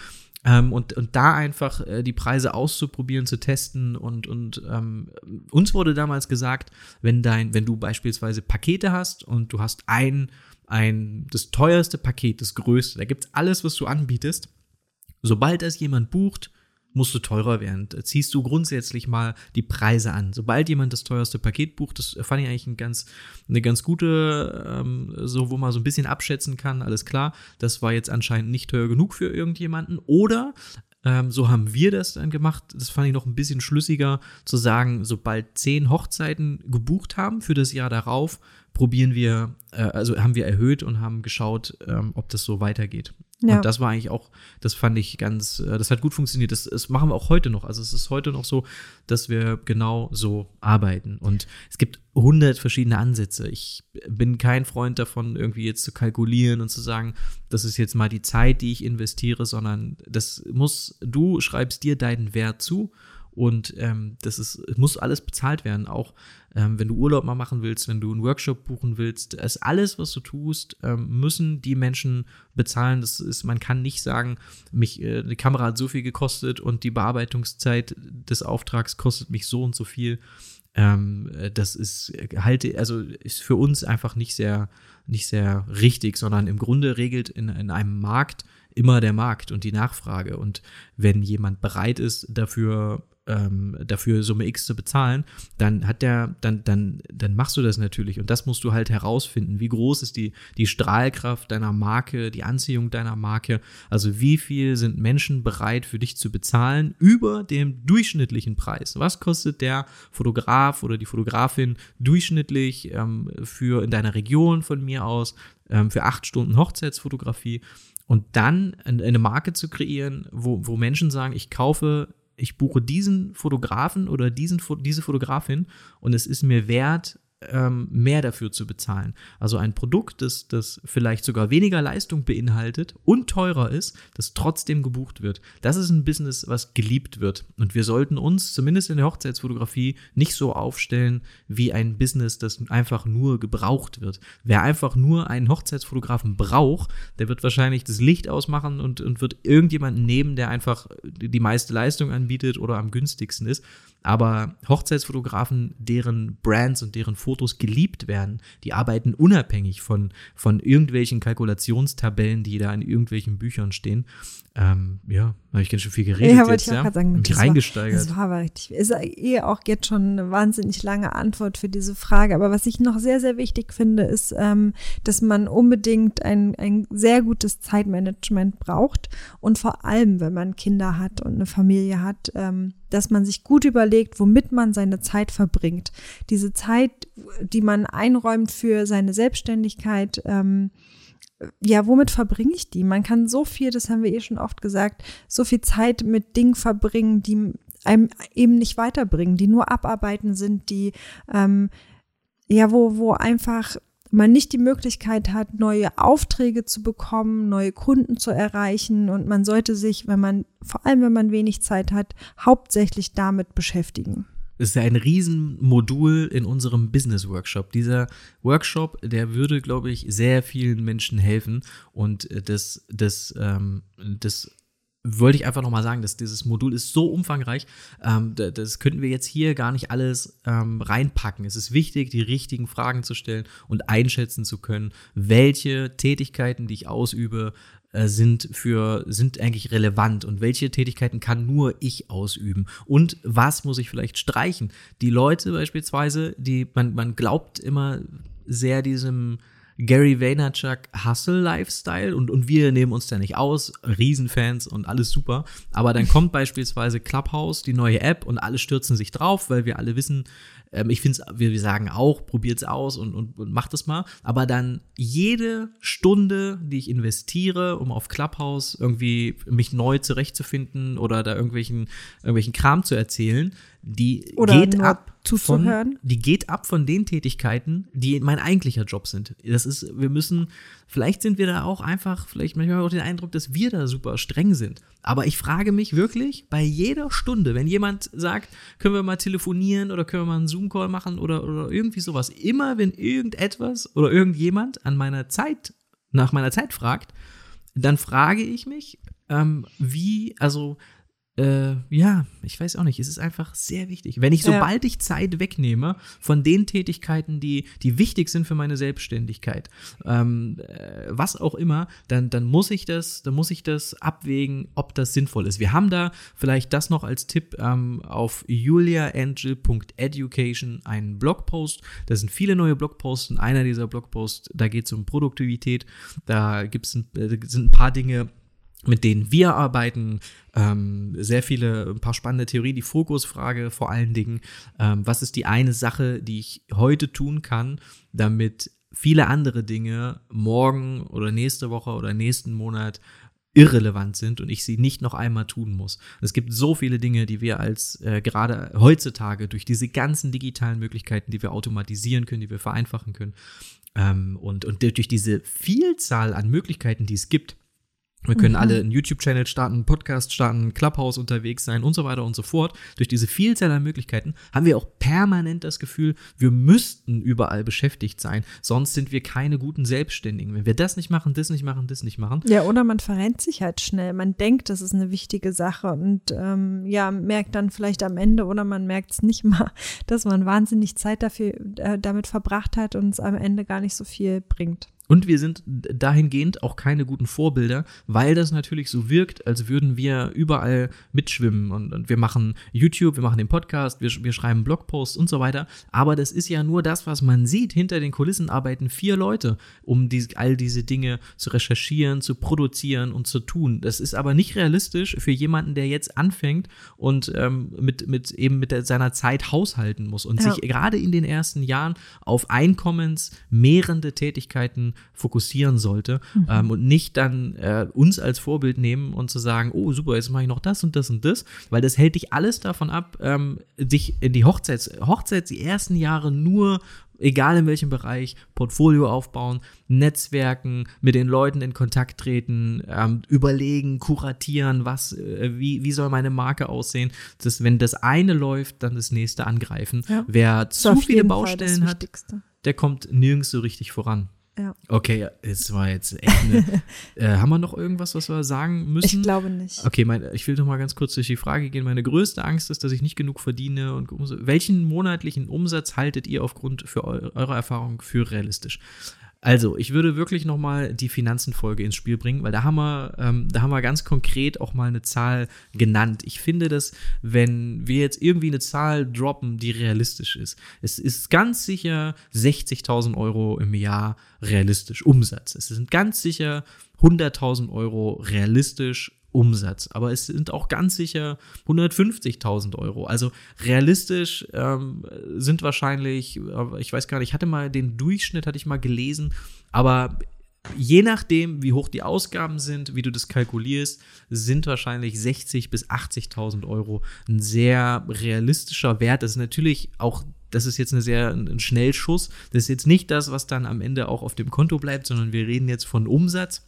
Ähm, und, und da einfach äh, die Preise auszuprobieren, zu testen und, und ähm, uns wurde damals gesagt, wenn dein, wenn du beispielsweise Pakete hast und du hast ein, ein, das teuerste Paket, das größte, da gibt's alles, was du anbietest. Sobald das jemand bucht, musst du teurer werden. Ziehst du grundsätzlich mal die Preise an. Sobald jemand das teuerste Paket bucht, das fand ich eigentlich ein ganz, eine ganz gute, ähm, so wo man so ein bisschen abschätzen kann, alles klar, das war jetzt anscheinend nicht teuer genug für irgendjemanden. Oder ähm, so haben wir das dann gemacht. Das fand ich noch ein bisschen schlüssiger zu sagen, sobald zehn Hochzeiten gebucht haben für das Jahr darauf, probieren wir, äh, also haben wir erhöht und haben geschaut, ähm, ob das so weitergeht. Ja. Und das war eigentlich auch, das fand ich ganz, äh, das hat gut funktioniert. Das, das machen wir auch heute noch. Also es ist heute noch so, dass wir genau so arbeiten. Und es gibt hundert verschiedene Ansätze. Ich bin kein Freund davon, irgendwie jetzt zu kalkulieren und zu sagen, das ist jetzt mal die Zeit, die ich investiere, sondern das muss, du schreibst dir deinen Wert zu und ähm, das ist, muss alles bezahlt werden. Auch ähm, wenn du Urlaub mal machen willst, wenn du einen Workshop buchen willst, ist alles, was du tust, ähm, müssen die Menschen bezahlen. Das ist, man kann nicht sagen, mich, äh, die Kamera hat so viel gekostet und die Bearbeitungszeit des Auftrags kostet mich so und so viel. Ähm, äh, das ist halte, also ist für uns einfach nicht sehr, nicht sehr richtig, sondern im Grunde regelt in, in einem Markt immer der Markt und die Nachfrage. Und wenn jemand bereit ist, dafür ähm, dafür Summe X zu bezahlen, dann hat der, dann, dann, dann machst du das natürlich. Und das musst du halt herausfinden. Wie groß ist die, die Strahlkraft deiner Marke, die Anziehung deiner Marke? Also wie viel sind Menschen bereit für dich zu bezahlen über dem durchschnittlichen Preis? Was kostet der Fotograf oder die Fotografin durchschnittlich ähm, für in deiner Region von mir aus ähm, für acht Stunden Hochzeitsfotografie? Und dann eine Marke zu kreieren, wo, wo Menschen sagen, ich kaufe ich buche diesen Fotografen oder diesen, diese Fotografin und es ist mir wert, ähm, mehr dafür zu bezahlen. Also ein Produkt, das, das vielleicht sogar weniger Leistung beinhaltet und teurer ist, das trotzdem gebucht wird. Das ist ein Business, was geliebt wird. Und wir sollten uns zumindest in der Hochzeitsfotografie nicht so aufstellen wie ein Business, das einfach nur gebraucht wird. Wer einfach nur einen Hochzeitsfotografen braucht, der wird wahrscheinlich das Licht ausmachen und, und wird irgendjemanden nehmen, der einfach die meiste Leistung anbietet oder am günstigsten ist. Aber Hochzeitsfotografen, deren Brands und deren Fotos geliebt werden, die arbeiten unabhängig von, von irgendwelchen Kalkulationstabellen, die da in irgendwelchen Büchern stehen. Ähm, ja, habe ich ganz schön viel geredet. Ja, wollte ich auch gerade sagen. Mich das reingesteigert. War, das war aber richtig. Ist eh auch jetzt schon eine wahnsinnig lange Antwort für diese Frage. Aber was ich noch sehr, sehr wichtig finde, ist, ähm, dass man unbedingt ein, ein sehr gutes Zeitmanagement braucht. Und vor allem, wenn man Kinder hat und eine Familie hat, ähm, dass man sich gut überlegt, womit man seine Zeit verbringt. Diese Zeit, die man einräumt für seine Selbstständigkeit, ähm, ja, womit verbringe ich die? Man kann so viel, das haben wir eh schon oft gesagt, so viel Zeit mit Dingen verbringen, die einem eben nicht weiterbringen, die nur abarbeiten sind, die ähm, ja, wo, wo einfach man nicht die Möglichkeit hat, neue Aufträge zu bekommen, neue Kunden zu erreichen und man sollte sich, wenn man, vor allem wenn man wenig Zeit hat, hauptsächlich damit beschäftigen. Ist ja ein Riesenmodul in unserem Business Workshop. Dieser Workshop, der würde, glaube ich, sehr vielen Menschen helfen. Und das, das, ähm, das wollte ich einfach nochmal sagen, dass dieses Modul ist so umfangreich, ähm, das könnten wir jetzt hier gar nicht alles ähm, reinpacken. Es ist wichtig, die richtigen Fragen zu stellen und einschätzen zu können, welche Tätigkeiten, die ich ausübe, äh, sind für sind eigentlich relevant und welche Tätigkeiten kann nur ich ausüben und was muss ich vielleicht streichen. Die Leute beispielsweise, die man man glaubt immer sehr diesem Gary Vaynerchuk Hustle Lifestyle und, und wir nehmen uns da nicht aus, Riesenfans und alles super. Aber dann kommt beispielsweise Clubhouse, die neue App und alle stürzen sich drauf, weil wir alle wissen, ähm, ich finde es, wir, wir sagen auch, probiert's aus und, und, und macht es mal. Aber dann jede Stunde, die ich investiere, um auf Clubhouse irgendwie mich neu zurechtzufinden oder da irgendwelchen, irgendwelchen Kram zu erzählen, die Oder geht ab zuzuhören. Von, die geht ab von den Tätigkeiten, die mein eigentlicher Job sind. Das ist, wir müssen, vielleicht sind wir da auch einfach, vielleicht manchmal auch den Eindruck, dass wir da super streng sind. Aber ich frage mich wirklich bei jeder Stunde, wenn jemand sagt, können wir mal telefonieren oder können wir mal einen Zoom-Call machen oder, oder irgendwie sowas, immer wenn irgendetwas oder irgendjemand an meiner Zeit, nach meiner Zeit fragt, dann frage ich mich, ähm, wie, also äh, ja, ich weiß auch nicht, es ist einfach sehr wichtig. Wenn ich, sobald ja. ich Zeit wegnehme von den Tätigkeiten, die, die wichtig sind für meine Selbstständigkeit, ähm, äh, was auch immer, dann, dann muss ich das, dann muss ich das abwägen, ob das sinnvoll ist. Wir haben da vielleicht das noch als Tipp ähm, auf juliaangel.education einen Blogpost. Da sind viele neue Blogposts und einer dieser Blogposts, da geht es um Produktivität. Da gibt's ein, äh, sind ein paar Dinge, mit denen wir arbeiten, ähm, sehr viele, ein paar spannende Theorien, die Fokusfrage vor allen Dingen, ähm, was ist die eine Sache, die ich heute tun kann, damit viele andere Dinge morgen oder nächste Woche oder nächsten Monat irrelevant sind und ich sie nicht noch einmal tun muss. Es gibt so viele Dinge, die wir als äh, gerade heutzutage durch diese ganzen digitalen Möglichkeiten, die wir automatisieren können, die wir vereinfachen können ähm, und, und durch diese Vielzahl an Möglichkeiten, die es gibt, wir können mhm. alle einen YouTube-Channel starten, einen Podcast starten, Clubhouse unterwegs sein und so weiter und so fort. Durch diese Vielzahl an Möglichkeiten haben wir auch permanent das Gefühl, wir müssten überall beschäftigt sein. Sonst sind wir keine guten Selbstständigen. Wenn wir das nicht machen, das nicht machen, das nicht machen. Ja, oder man verrennt sich halt schnell. Man denkt, das ist eine wichtige Sache und ähm, ja, merkt dann vielleicht am Ende oder man merkt es nicht mal, dass man wahnsinnig Zeit dafür äh, damit verbracht hat und es am Ende gar nicht so viel bringt. Und wir sind dahingehend auch keine guten Vorbilder, weil das natürlich so wirkt, als würden wir überall mitschwimmen. Und, und wir machen YouTube, wir machen den Podcast, wir, wir schreiben Blogposts und so weiter. Aber das ist ja nur das, was man sieht. Hinter den Kulissen arbeiten vier Leute, um die, all diese Dinge zu recherchieren, zu produzieren und zu tun. Das ist aber nicht realistisch für jemanden, der jetzt anfängt und ähm, mit, mit eben mit der, seiner Zeit haushalten muss und ja. sich gerade in den ersten Jahren auf einkommensmehrende Tätigkeiten fokussieren sollte mhm. ähm, und nicht dann äh, uns als Vorbild nehmen und zu sagen, oh super, jetzt mache ich noch das und das und das, weil das hält dich alles davon ab, ähm, dich in die Hochzeits, Hochzeits, die ersten Jahre nur egal in welchem Bereich, Portfolio aufbauen, Netzwerken, mit den Leuten in Kontakt treten, ähm, überlegen, kuratieren, was, äh, wie, wie soll meine Marke aussehen. Das, wenn das eine läuft, dann das nächste angreifen. Ja. Wer zu viele Baustellen hat, der kommt nirgends so richtig voran. Ja. Okay, es war jetzt echt eine. äh, haben wir noch irgendwas, was wir sagen müssen? Ich glaube nicht. Okay, mein, ich will noch mal ganz kurz durch die Frage gehen. Meine größte Angst ist, dass ich nicht genug verdiene. Und welchen monatlichen Umsatz haltet ihr aufgrund für eu eurer Erfahrung für realistisch? Also, ich würde wirklich noch mal die Finanzenfolge ins Spiel bringen, weil da haben wir, ähm, da haben wir ganz konkret auch mal eine Zahl genannt. Ich finde, dass wenn wir jetzt irgendwie eine Zahl droppen, die realistisch ist, es ist ganz sicher 60.000 Euro im Jahr realistisch Umsatz. Es sind ganz sicher 100.000 Euro realistisch Umsatz. Aber es sind auch ganz sicher 150.000 Euro. Also realistisch ähm, sind wahrscheinlich, äh, ich weiß gar nicht, ich hatte mal den Durchschnitt, hatte ich mal gelesen, aber je nachdem, wie hoch die Ausgaben sind, wie du das kalkulierst, sind wahrscheinlich 60 bis 80.000 Euro ein sehr realistischer Wert. Das ist natürlich auch das ist jetzt eine sehr ein Schnellschuss. Das ist jetzt nicht das, was dann am Ende auch auf dem Konto bleibt, sondern wir reden jetzt von Umsatz.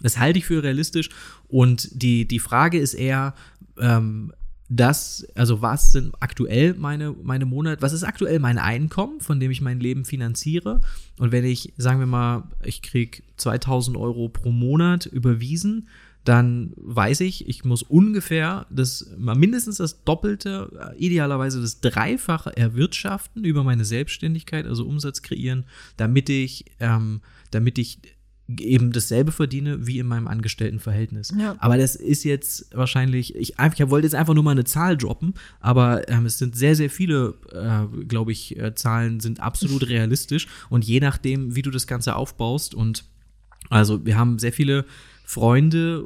Das halte ich für realistisch. Und die, die Frage ist eher, ähm, das, also was sind aktuell meine, meine Monate, was ist aktuell mein Einkommen, von dem ich mein Leben finanziere? Und wenn ich, sagen wir mal, ich kriege 2000 Euro pro Monat überwiesen, dann weiß ich, ich muss ungefähr das, mindestens das Doppelte, idealerweise das Dreifache erwirtschaften über meine Selbstständigkeit, also Umsatz kreieren, damit ich, ähm, damit ich eben dasselbe verdiene wie in meinem Angestelltenverhältnis. Ja. Aber das ist jetzt wahrscheinlich, ich, ich wollte jetzt einfach nur mal eine Zahl droppen, aber ähm, es sind sehr, sehr viele, äh, glaube ich, äh, Zahlen sind absolut realistisch und je nachdem, wie du das Ganze aufbaust und also wir haben sehr viele Freunde,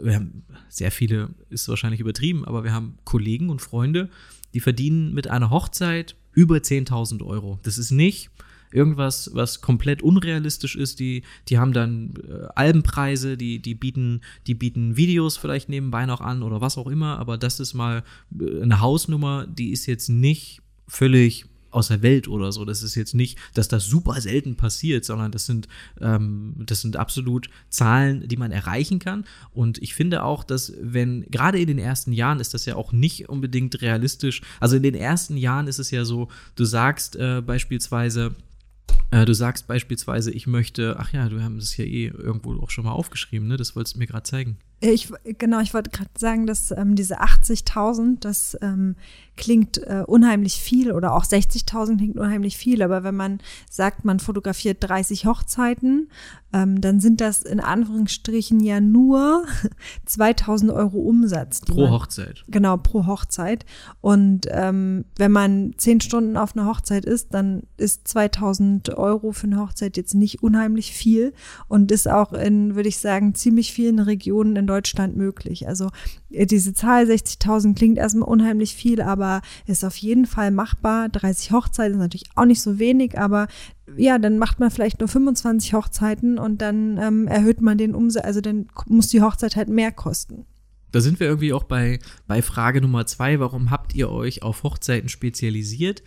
äh, wir haben sehr viele, ist wahrscheinlich übertrieben, aber wir haben Kollegen und Freunde, die verdienen mit einer Hochzeit über 10.000 Euro. Das ist nicht irgendwas, was komplett unrealistisch ist. Die, die haben dann äh, Albenpreise, die, die, bieten, die bieten Videos vielleicht nebenbei noch an oder was auch immer, aber das ist mal äh, eine Hausnummer, die ist jetzt nicht völlig aus der Welt oder so. Das ist jetzt nicht, dass das super selten passiert, sondern das sind, ähm, das sind absolut Zahlen, die man erreichen kann. Und ich finde auch, dass wenn, gerade in den ersten Jahren ist das ja auch nicht unbedingt realistisch. Also in den ersten Jahren ist es ja so, du sagst äh, beispielsweise, äh, du sagst beispielsweise, ich möchte, ach ja, du haben es ja eh irgendwo auch schon mal aufgeschrieben, ne? Das wolltest du mir gerade zeigen. Ich, genau, ich wollte gerade sagen, dass ähm, diese 80.000, das ähm, klingt äh, unheimlich viel oder auch 60.000 klingt unheimlich viel, aber wenn man sagt, man fotografiert 30 Hochzeiten, ähm, dann sind das in Anführungsstrichen ja nur 2.000 Euro Umsatz. Pro man, Hochzeit. Genau, pro Hochzeit. Und ähm, wenn man 10 Stunden auf einer Hochzeit ist, dann ist 2.000 Euro für eine Hochzeit jetzt nicht unheimlich viel und ist auch in, würde ich sagen, ziemlich vielen Regionen in Deutschland möglich. Also äh, diese Zahl 60.000 klingt erstmal unheimlich viel, aber ist auf jeden Fall machbar. 30 Hochzeiten ist natürlich auch nicht so wenig, aber ja, dann macht man vielleicht nur 25 Hochzeiten und dann ähm, erhöht man den Umsatz, also dann muss die Hochzeit halt mehr kosten. Da sind wir irgendwie auch bei, bei Frage Nummer zwei. Warum habt ihr euch auf Hochzeiten spezialisiert?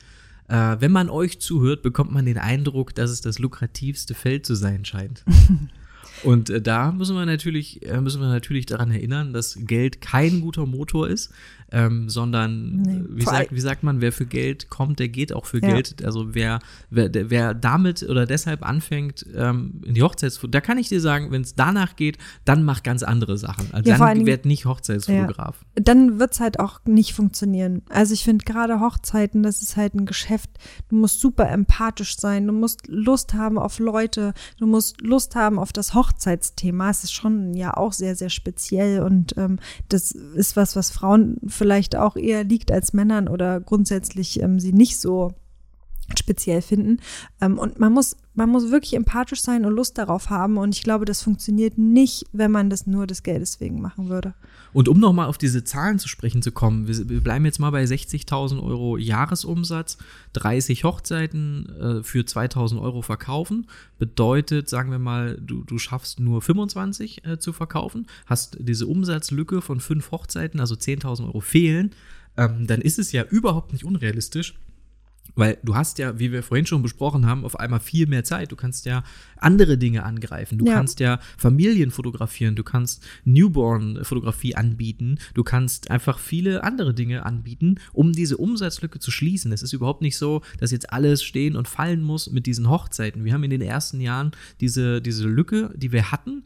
Äh, wenn man euch zuhört, bekommt man den Eindruck, dass es das lukrativste Feld zu sein scheint. Und äh, da müssen wir natürlich, äh, müssen wir natürlich daran erinnern, dass Geld kein guter Motor ist, ähm, sondern nee, wie, sagt, wie sagt man, wer für Geld kommt, der geht auch für ja. Geld. Also wer, wer, wer damit oder deshalb anfängt, ähm, in die Hochzeitsfotografie, da kann ich dir sagen, wenn es danach geht, dann mach ganz andere Sachen. Also ja, dann wird nicht Hochzeitsfotograf. Ja. Dann wird es halt auch nicht funktionieren. Also ich finde gerade Hochzeiten, das ist halt ein Geschäft. Du musst super empathisch sein, du musst Lust haben auf Leute, du musst Lust haben auf das Hochzeitsthema. Es ist schon ja auch sehr, sehr speziell und ähm, das ist was, was Frauen vielleicht auch eher liegt als Männern oder grundsätzlich ähm, sie nicht so speziell finden. Ähm, und man muss, man muss wirklich empathisch sein und Lust darauf haben. Und ich glaube, das funktioniert nicht, wenn man das nur des Geldes wegen machen würde. Und um nochmal auf diese Zahlen zu sprechen zu kommen, wir, wir bleiben jetzt mal bei 60.000 Euro Jahresumsatz, 30 Hochzeiten äh, für 2.000 Euro verkaufen. Bedeutet, sagen wir mal, du, du schaffst nur 25 äh, zu verkaufen, hast diese Umsatzlücke von fünf Hochzeiten, also 10.000 Euro fehlen. Ähm, dann ist es ja überhaupt nicht unrealistisch, Weil du hast ja, wie wir vorhin schon besprochen haben, auf einmal viel mehr Zeit. Du kannst ja andere Dinge angreifen. Du Ja. kannst ja Familien fotografieren. Du kannst Newborn-Fotografie anbieten. Du kannst einfach viele andere Dinge anbieten, um diese Umsatzlücke zu schließen. Es ist überhaupt nicht so, dass jetzt alles stehen und fallen muss mit diesen Hochzeiten. Wir haben in den ersten Jahren diese, diese Lücke, die wir hatten,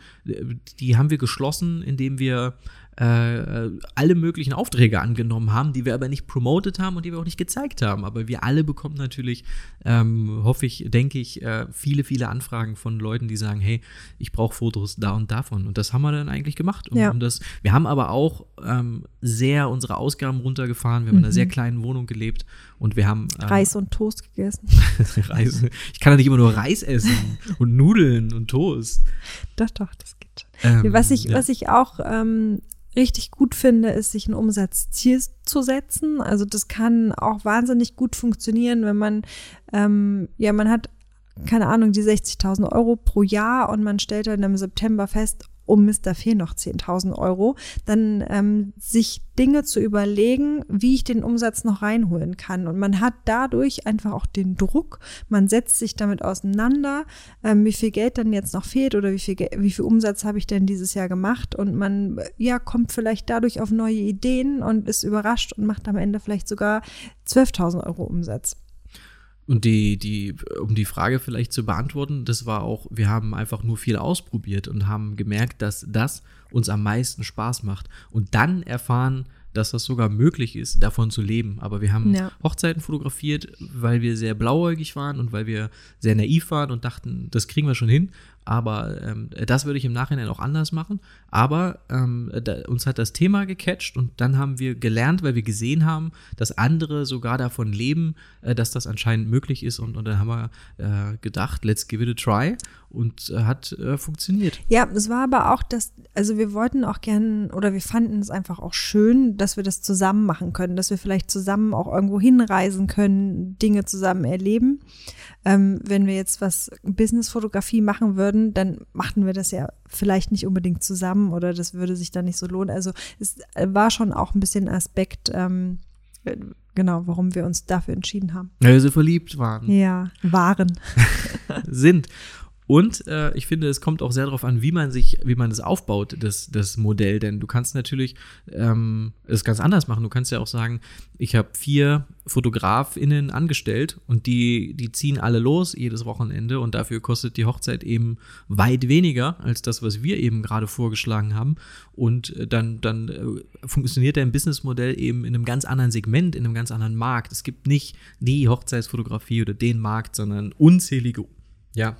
die haben wir geschlossen, indem wir äh, alle möglichen Aufträge angenommen haben, die wir aber nicht promotet haben und die wir auch nicht gezeigt haben. Aber wir alle bekommen natürlich, ähm, hoffe ich, denke ich, äh, viele, viele Anfragen von Leuten, die sagen, hey, ich brauche Fotos da und davon. Und das haben wir dann eigentlich gemacht. Und, Ja. und das, wir haben aber auch ähm, sehr unsere Ausgaben runtergefahren. Wir haben in einer sehr kleinen Wohnung gelebt und wir haben ähm, Reis und Toast gegessen. Reis. Ich kann ja nicht immer nur Reis essen und Nudeln und Toast. doch, doch, das geht schon. Ähm, was ich, ja. was ich auch ähm, richtig gut finde, ist, sich ein Umsatzziel zu setzen. Also das kann auch wahnsinnig gut funktionieren, wenn man, ähm, ja, man hat, keine Ahnung, die 60.000 Euro pro Jahr und man stellt dann im September fest, Mist, da fehlen noch 10.000 Euro, dann ähm, sich Dinge zu überlegen, wie ich den Umsatz noch reinholen kann. Und man hat dadurch einfach auch den Druck, man setzt sich damit auseinander, ähm, wie viel Geld dann jetzt noch fehlt oder wie viel, wie viel Umsatz habe ich denn dieses Jahr gemacht und man äh, ja kommt vielleicht dadurch auf neue Ideen und ist überrascht und macht am Ende vielleicht sogar 12.000 Euro Umsatz. Und die, die, um die Frage vielleicht zu beantworten, das war auch, wir haben einfach nur viel ausprobiert und haben gemerkt, dass das uns am meisten Spaß macht. Und dann erfahren, dass das sogar möglich ist, davon zu leben. Aber wir haben Ja. Hochzeiten fotografiert, weil wir sehr blauäugig waren und weil wir sehr naiv waren und dachten, das kriegen wir schon hin. Aber ähm, das würde ich im Nachhinein auch anders machen. Aber ähm, da, uns hat das Thema gecatcht und dann haben wir gelernt, weil wir gesehen haben, dass andere sogar davon leben, äh, dass das anscheinend möglich ist. Und, und dann haben wir äh, gedacht, let's give it a try. Und äh, hat äh, funktioniert. Ja, es war aber auch das, also wir wollten auch gern oder wir fanden es einfach auch schön, dass wir das zusammen machen können, dass wir vielleicht zusammen auch irgendwo hinreisen können, Dinge zusammen erleben. Ähm, wenn wir jetzt was Businessfotografie machen würden, dann machten wir das ja vielleicht nicht unbedingt zusammen oder das würde sich dann nicht so lohnen. Also es war schon auch ein bisschen Aspekt, ähm, genau, warum wir uns dafür entschieden haben. Weil wir so verliebt waren. Ja, waren. sind. Und äh, ich finde, es kommt auch sehr darauf an, wie man sich, wie man das aufbaut, das, das Modell. Denn du kannst natürlich ähm, es ganz anders machen. Du kannst ja auch sagen, ich habe vier FotografInnen angestellt und die, die ziehen alle los jedes Wochenende und dafür kostet die Hochzeit eben weit weniger als das, was wir eben gerade vorgeschlagen haben. Und äh, dann, dann äh, funktioniert dein Businessmodell eben in einem ganz anderen Segment, in einem ganz anderen Markt. Es gibt nicht die Hochzeitsfotografie oder den Markt, sondern unzählige, ja,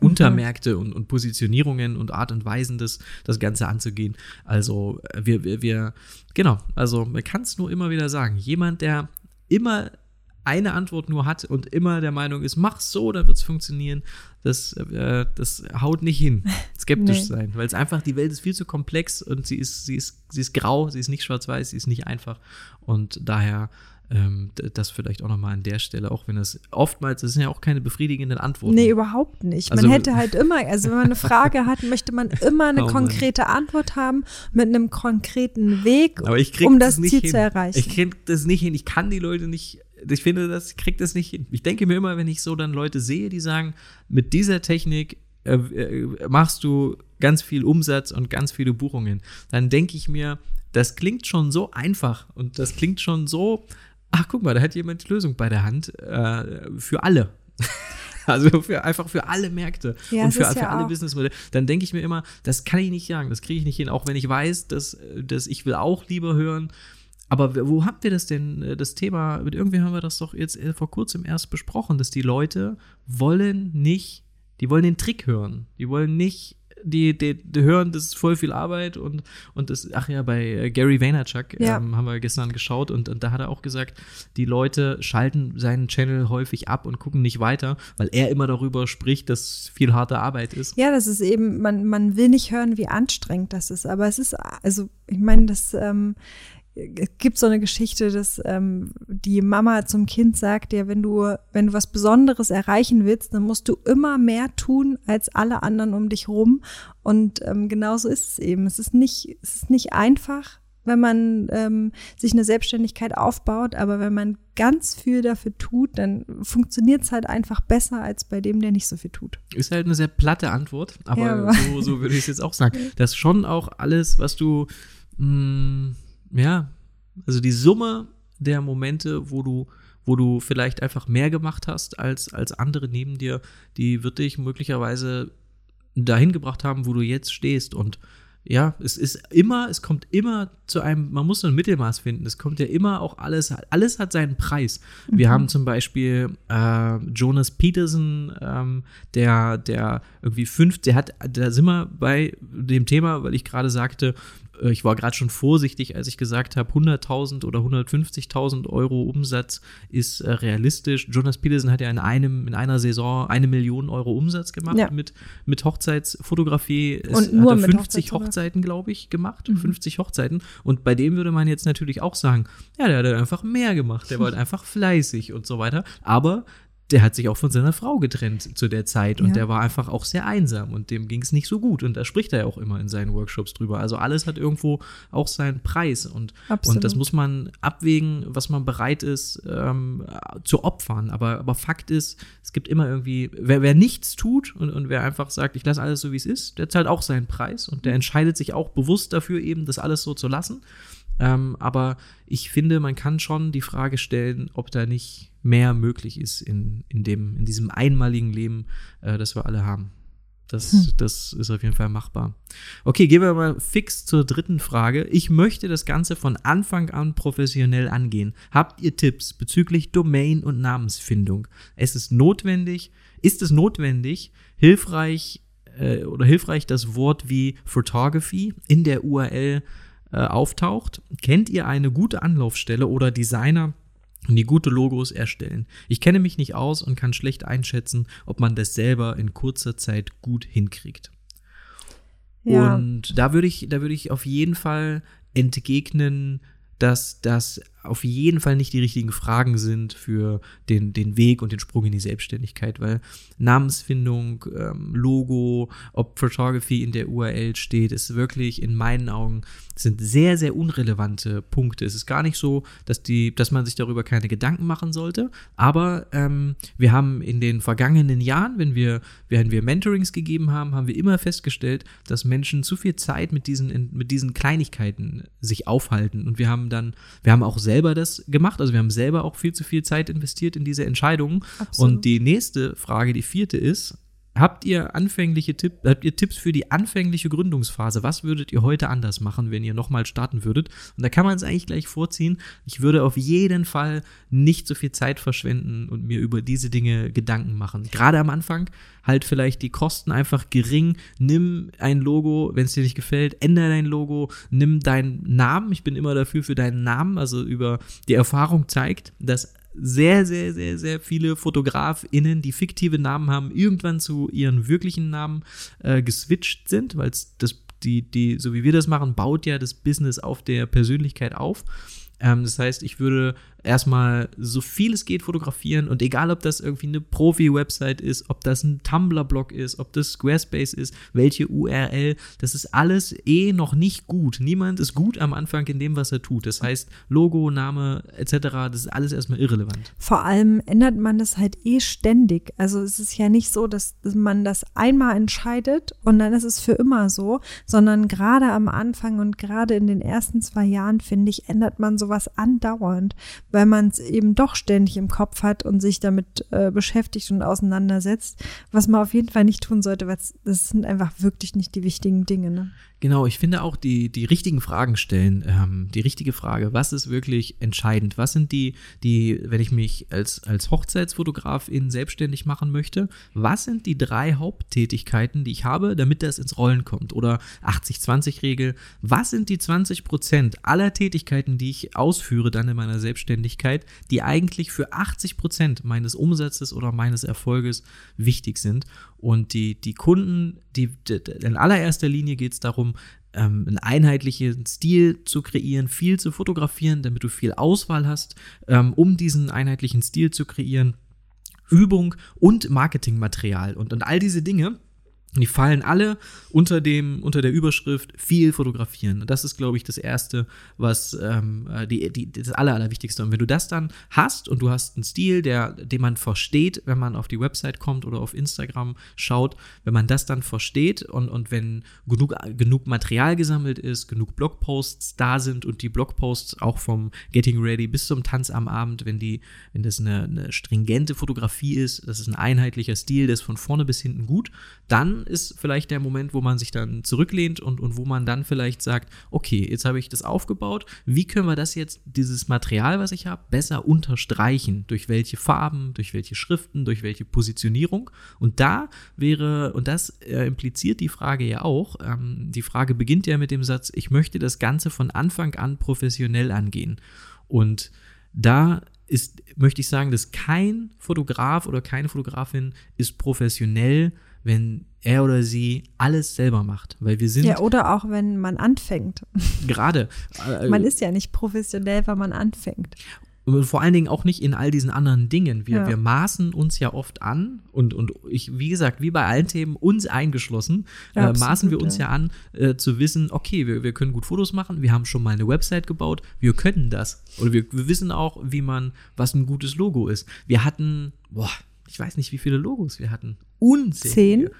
Untermärkte und, und Positionierungen und Art und Weisen, das, das Ganze anzugehen. Also äh, wir, wir, wir genau, also man kann es nur immer wieder sagen, jemand, der immer eine Antwort nur hat und immer der Meinung ist, mach's so, dann wird's funktionieren, das, äh, das haut nicht hin, skeptisch Nee. sein, weil es einfach, die Welt ist viel zu komplex und sie ist, sie ist, sie ist grau, sie ist nicht schwarz-weiß, sie ist nicht einfach und daher ähm, das vielleicht auch nochmal an der Stelle, auch wenn das oftmals, das sind ja auch keine befriedigenden Antworten. Nee, überhaupt nicht. Man Also- hätte halt immer, also wenn man eine Frage hat, möchte man immer eine Oh konkrete Antwort haben mit einem konkreten Weg, Aber ich krieg um das nicht Ziel hin. zu erreichen. Ich krieg das nicht hin. Ich kann die Leute nicht. Ich finde, das ich krieg das nicht hin. Ich denke mir immer, wenn ich so dann Leute sehe, die sagen, mit dieser Technik äh, äh, machst du ganz viel Umsatz und ganz viele Buchungen, dann denke ich mir, das klingt schon so einfach und das klingt schon so. Ach, guck mal, da hat jemand die Lösung bei der Hand äh, für alle. Also für, einfach für alle Märkte Ja, und für, ist für ja alle Businessmodelle. Dann denke ich mir immer, das kann ich nicht sagen, das kriege ich nicht hin, auch wenn ich weiß, dass, dass ich will auch lieber hören. Aber wo habt ihr das denn, äh, das Thema, mit irgendwem haben wir das doch jetzt äh, vor kurzem erst besprochen, dass die Leute wollen nicht, die wollen den Trick hören. Die wollen nicht die, die, die hören, das ist voll viel Arbeit und, und das, ach ja, bei äh, Gary Vaynerchuk Ja. ähm, haben wir gestern geschaut und, und da hat er auch gesagt, die Leute schalten seinen Channel häufig ab und gucken nicht weiter, weil er immer darüber spricht, dass viel harte Arbeit ist. Ja, das ist eben, man, man will nicht hören, wie anstrengend das ist. Aber es ist, also, ich meine, das ähm, es gibt so eine Geschichte, dass ähm, die Mama zum Kind sagt, ja, wenn du, wenn du was Besonderes erreichen willst, dann musst du immer mehr tun als alle anderen um dich rum. Und ähm, genauso ist es eben. Es ist nicht, es ist nicht einfach, wenn man ähm, sich eine Selbstständigkeit aufbaut, aber wenn man ganz viel dafür tut, dann funktioniert es halt einfach besser als bei dem, der nicht so viel tut. Ist halt eine sehr platte Antwort, aber, ja, so, so würde ich es jetzt auch sagen. Das ist schon auch alles, was du, mh, mm, ja, also die Summe der Momente, wo du wo du vielleicht einfach mehr gemacht hast als, als andere neben dir, die wird dich möglicherweise dahin gebracht haben, wo du jetzt stehst. Und ja, es ist immer, es kommt immer zu einem, man muss so ein Mittelmaß finden. Es kommt ja immer auch alles, alles hat seinen Preis. Mhm. Wir haben zum Beispiel äh, Jonas Peterson, ähm, der, der irgendwie fünf, der hat, da sind wir bei dem Thema, weil ich gerade sagte, ich war gerade schon vorsichtig, als ich gesagt habe, 100.000 oder 150.000 Euro Umsatz ist äh, realistisch. Jonas Peterson hat ja in einem in einer Saison eine Million Euro Umsatz gemacht ja. mit mit Hochzeitsfotografie. Es und nur hat mit 50 Hochzeiten, glaube ich, gemacht, mhm. 50 Hochzeiten. Und bei dem würde man jetzt natürlich auch sagen, ja, der hat einfach mehr gemacht, der war halt einfach fleißig und so weiter. Aber der hat sich auch von seiner Frau getrennt zu der Zeit und ja. der war einfach auch sehr einsam und dem ging es nicht so gut und da spricht er ja auch immer in seinen Workshops drüber. Also alles hat irgendwo auch seinen Preis und, und das muss man abwägen, was man bereit ist ähm, zu opfern. Aber, aber Fakt ist, es gibt immer irgendwie, wer, wer nichts tut und, und wer einfach sagt, ich lasse alles so, wie es ist, der zahlt auch seinen Preis und der entscheidet sich auch bewusst dafür, eben das alles so zu lassen. Ähm, aber ich finde, man kann schon die Frage stellen, ob da nicht mehr möglich ist in, in, dem, in diesem einmaligen Leben, äh, das wir alle haben. Das, hm. das ist auf jeden Fall machbar. Okay, gehen wir mal fix zur dritten Frage. Ich möchte das Ganze von Anfang an professionell angehen. Habt ihr Tipps bezüglich Domain- und Namensfindung? Es ist notwendig, ist es notwendig, hilfreich äh, oder hilfreich das Wort wie Photography in der URL äh, auftaucht. Kennt ihr eine gute Anlaufstelle oder Designer, die gute Logos erstellen? Ich kenne mich nicht aus und kann schlecht einschätzen, ob man das selber in kurzer Zeit gut hinkriegt. Ja. Und da würde ich, da würde ich auf jeden Fall entgegnen, dass das auf jeden Fall nicht die richtigen Fragen sind für den, den Weg und den Sprung in die Selbstständigkeit, weil Namensfindung, ähm, Logo, ob Photography in der URL steht, ist wirklich in meinen Augen sind sehr, sehr unrelevante Punkte. Es ist gar nicht so, dass, die, dass man sich darüber keine Gedanken machen sollte, aber ähm, wir haben in den vergangenen Jahren, wenn wir, während wir Mentorings gegeben haben, haben wir immer festgestellt, dass Menschen zu viel Zeit mit diesen, mit diesen Kleinigkeiten sich aufhalten und wir haben dann, wir haben auch selber das gemacht. Also wir haben selber auch viel zu viel Zeit investiert in diese Entscheidungen. Absolut. Und die nächste Frage, die vierte ist, Habt ihr anfängliche Tipps, habt ihr Tipps für die anfängliche Gründungsphase? Was würdet ihr heute anders machen, wenn ihr nochmal starten würdet? Und da kann man es eigentlich gleich vorziehen. Ich würde auf jeden Fall nicht so viel Zeit verschwenden und mir über diese Dinge Gedanken machen. Gerade am Anfang halt vielleicht die Kosten einfach gering. Nimm ein Logo, wenn es dir nicht gefällt, ändere dein Logo, nimm deinen Namen. Ich bin immer dafür für deinen Namen, also über die Erfahrung zeigt, dass sehr, sehr, sehr, sehr viele FotografInnen, die fiktive Namen haben, irgendwann zu ihren wirklichen Namen äh, geswitcht sind, weil das, die, die, so wie wir das machen, baut ja das Business auf der Persönlichkeit auf. Ähm, das heißt, ich würde erstmal so viel es geht fotografieren und egal, ob das irgendwie eine Profi-Website ist, ob das ein Tumblr-Blog ist, ob das Squarespace ist, welche URL, das ist alles eh noch nicht gut. Niemand ist gut am Anfang in dem, was er tut. Das heißt, Logo, Name etc., das ist alles erstmal irrelevant. Vor allem ändert man das halt eh ständig. Also es ist ja nicht so, dass man das einmal entscheidet und dann ist es für immer so, sondern gerade am Anfang und gerade in den ersten zwei Jahren, finde ich, ändert man sowas andauernd weil man es eben doch ständig im Kopf hat und sich damit äh, beschäftigt und auseinandersetzt, was man auf jeden Fall nicht tun sollte, weil das sind einfach wirklich nicht die wichtigen Dinge. Ne? Genau, ich finde auch die, die richtigen Fragen stellen, ähm, die richtige Frage, was ist wirklich entscheidend? Was sind die, die, wenn ich mich als, als Hochzeitsfotografin selbstständig machen möchte, was sind die drei Haupttätigkeiten, die ich habe, damit das ins Rollen kommt? Oder 80-20-Regel, was sind die 20 Prozent aller Tätigkeiten, die ich ausführe dann in meiner Selbstständigkeit, die eigentlich für 80 Prozent meines Umsatzes oder meines Erfolges wichtig sind? Und die, die Kunden, die, die in allererster Linie geht es darum, ähm, einen einheitlichen Stil zu kreieren, viel zu fotografieren, damit du viel Auswahl hast, ähm, um diesen einheitlichen Stil zu kreieren. Übung und Marketingmaterial und, und all diese Dinge Die fallen alle unter dem, unter der Überschrift viel fotografieren. Das ist, glaube ich, das Erste, was ähm, äh, die, die, das Aller, Allerwichtigste. Und wenn du das dann hast und du hast einen Stil, der, den man versteht, wenn man auf die Website kommt oder auf Instagram schaut, wenn man das dann versteht und, und wenn genug, genug Material gesammelt ist, genug Blogposts da sind und die Blogposts auch vom Getting Ready bis zum Tanz am Abend, wenn die, wenn das eine, eine stringente Fotografie ist, das ist ein einheitlicher Stil, das ist von vorne bis hinten gut, dann ist vielleicht der Moment, wo man sich dann zurücklehnt und, und wo man dann vielleicht sagt, okay, jetzt habe ich das aufgebaut, wie können wir das jetzt, dieses Material, was ich habe, besser unterstreichen? Durch welche Farben, durch welche Schriften, durch welche Positionierung? Und da wäre, und das äh, impliziert die Frage ja auch, ähm, die Frage beginnt ja mit dem Satz, ich möchte das Ganze von Anfang an professionell angehen. Und da ist, möchte ich sagen, dass kein Fotograf oder keine Fotografin ist professionell, wenn er oder sie alles selber macht, weil wir sind ja oder auch wenn man anfängt. Gerade. Äh, man ist ja nicht professionell, wenn man anfängt. Und vor allen Dingen auch nicht in all diesen anderen Dingen. Wir, ja. wir maßen uns ja oft an und, und ich, wie gesagt, wie bei allen Themen, uns eingeschlossen, ja, äh, maßen wir uns ja, ja an, äh, zu wissen, okay, wir, wir können gut Fotos machen, wir haben schon mal eine Website gebaut, wir können das. Oder wir, wir wissen auch, wie man, was ein gutes Logo ist. Wir hatten, boah, ich weiß nicht, wie viele Logos wir hatten. Unzählige. Zehn?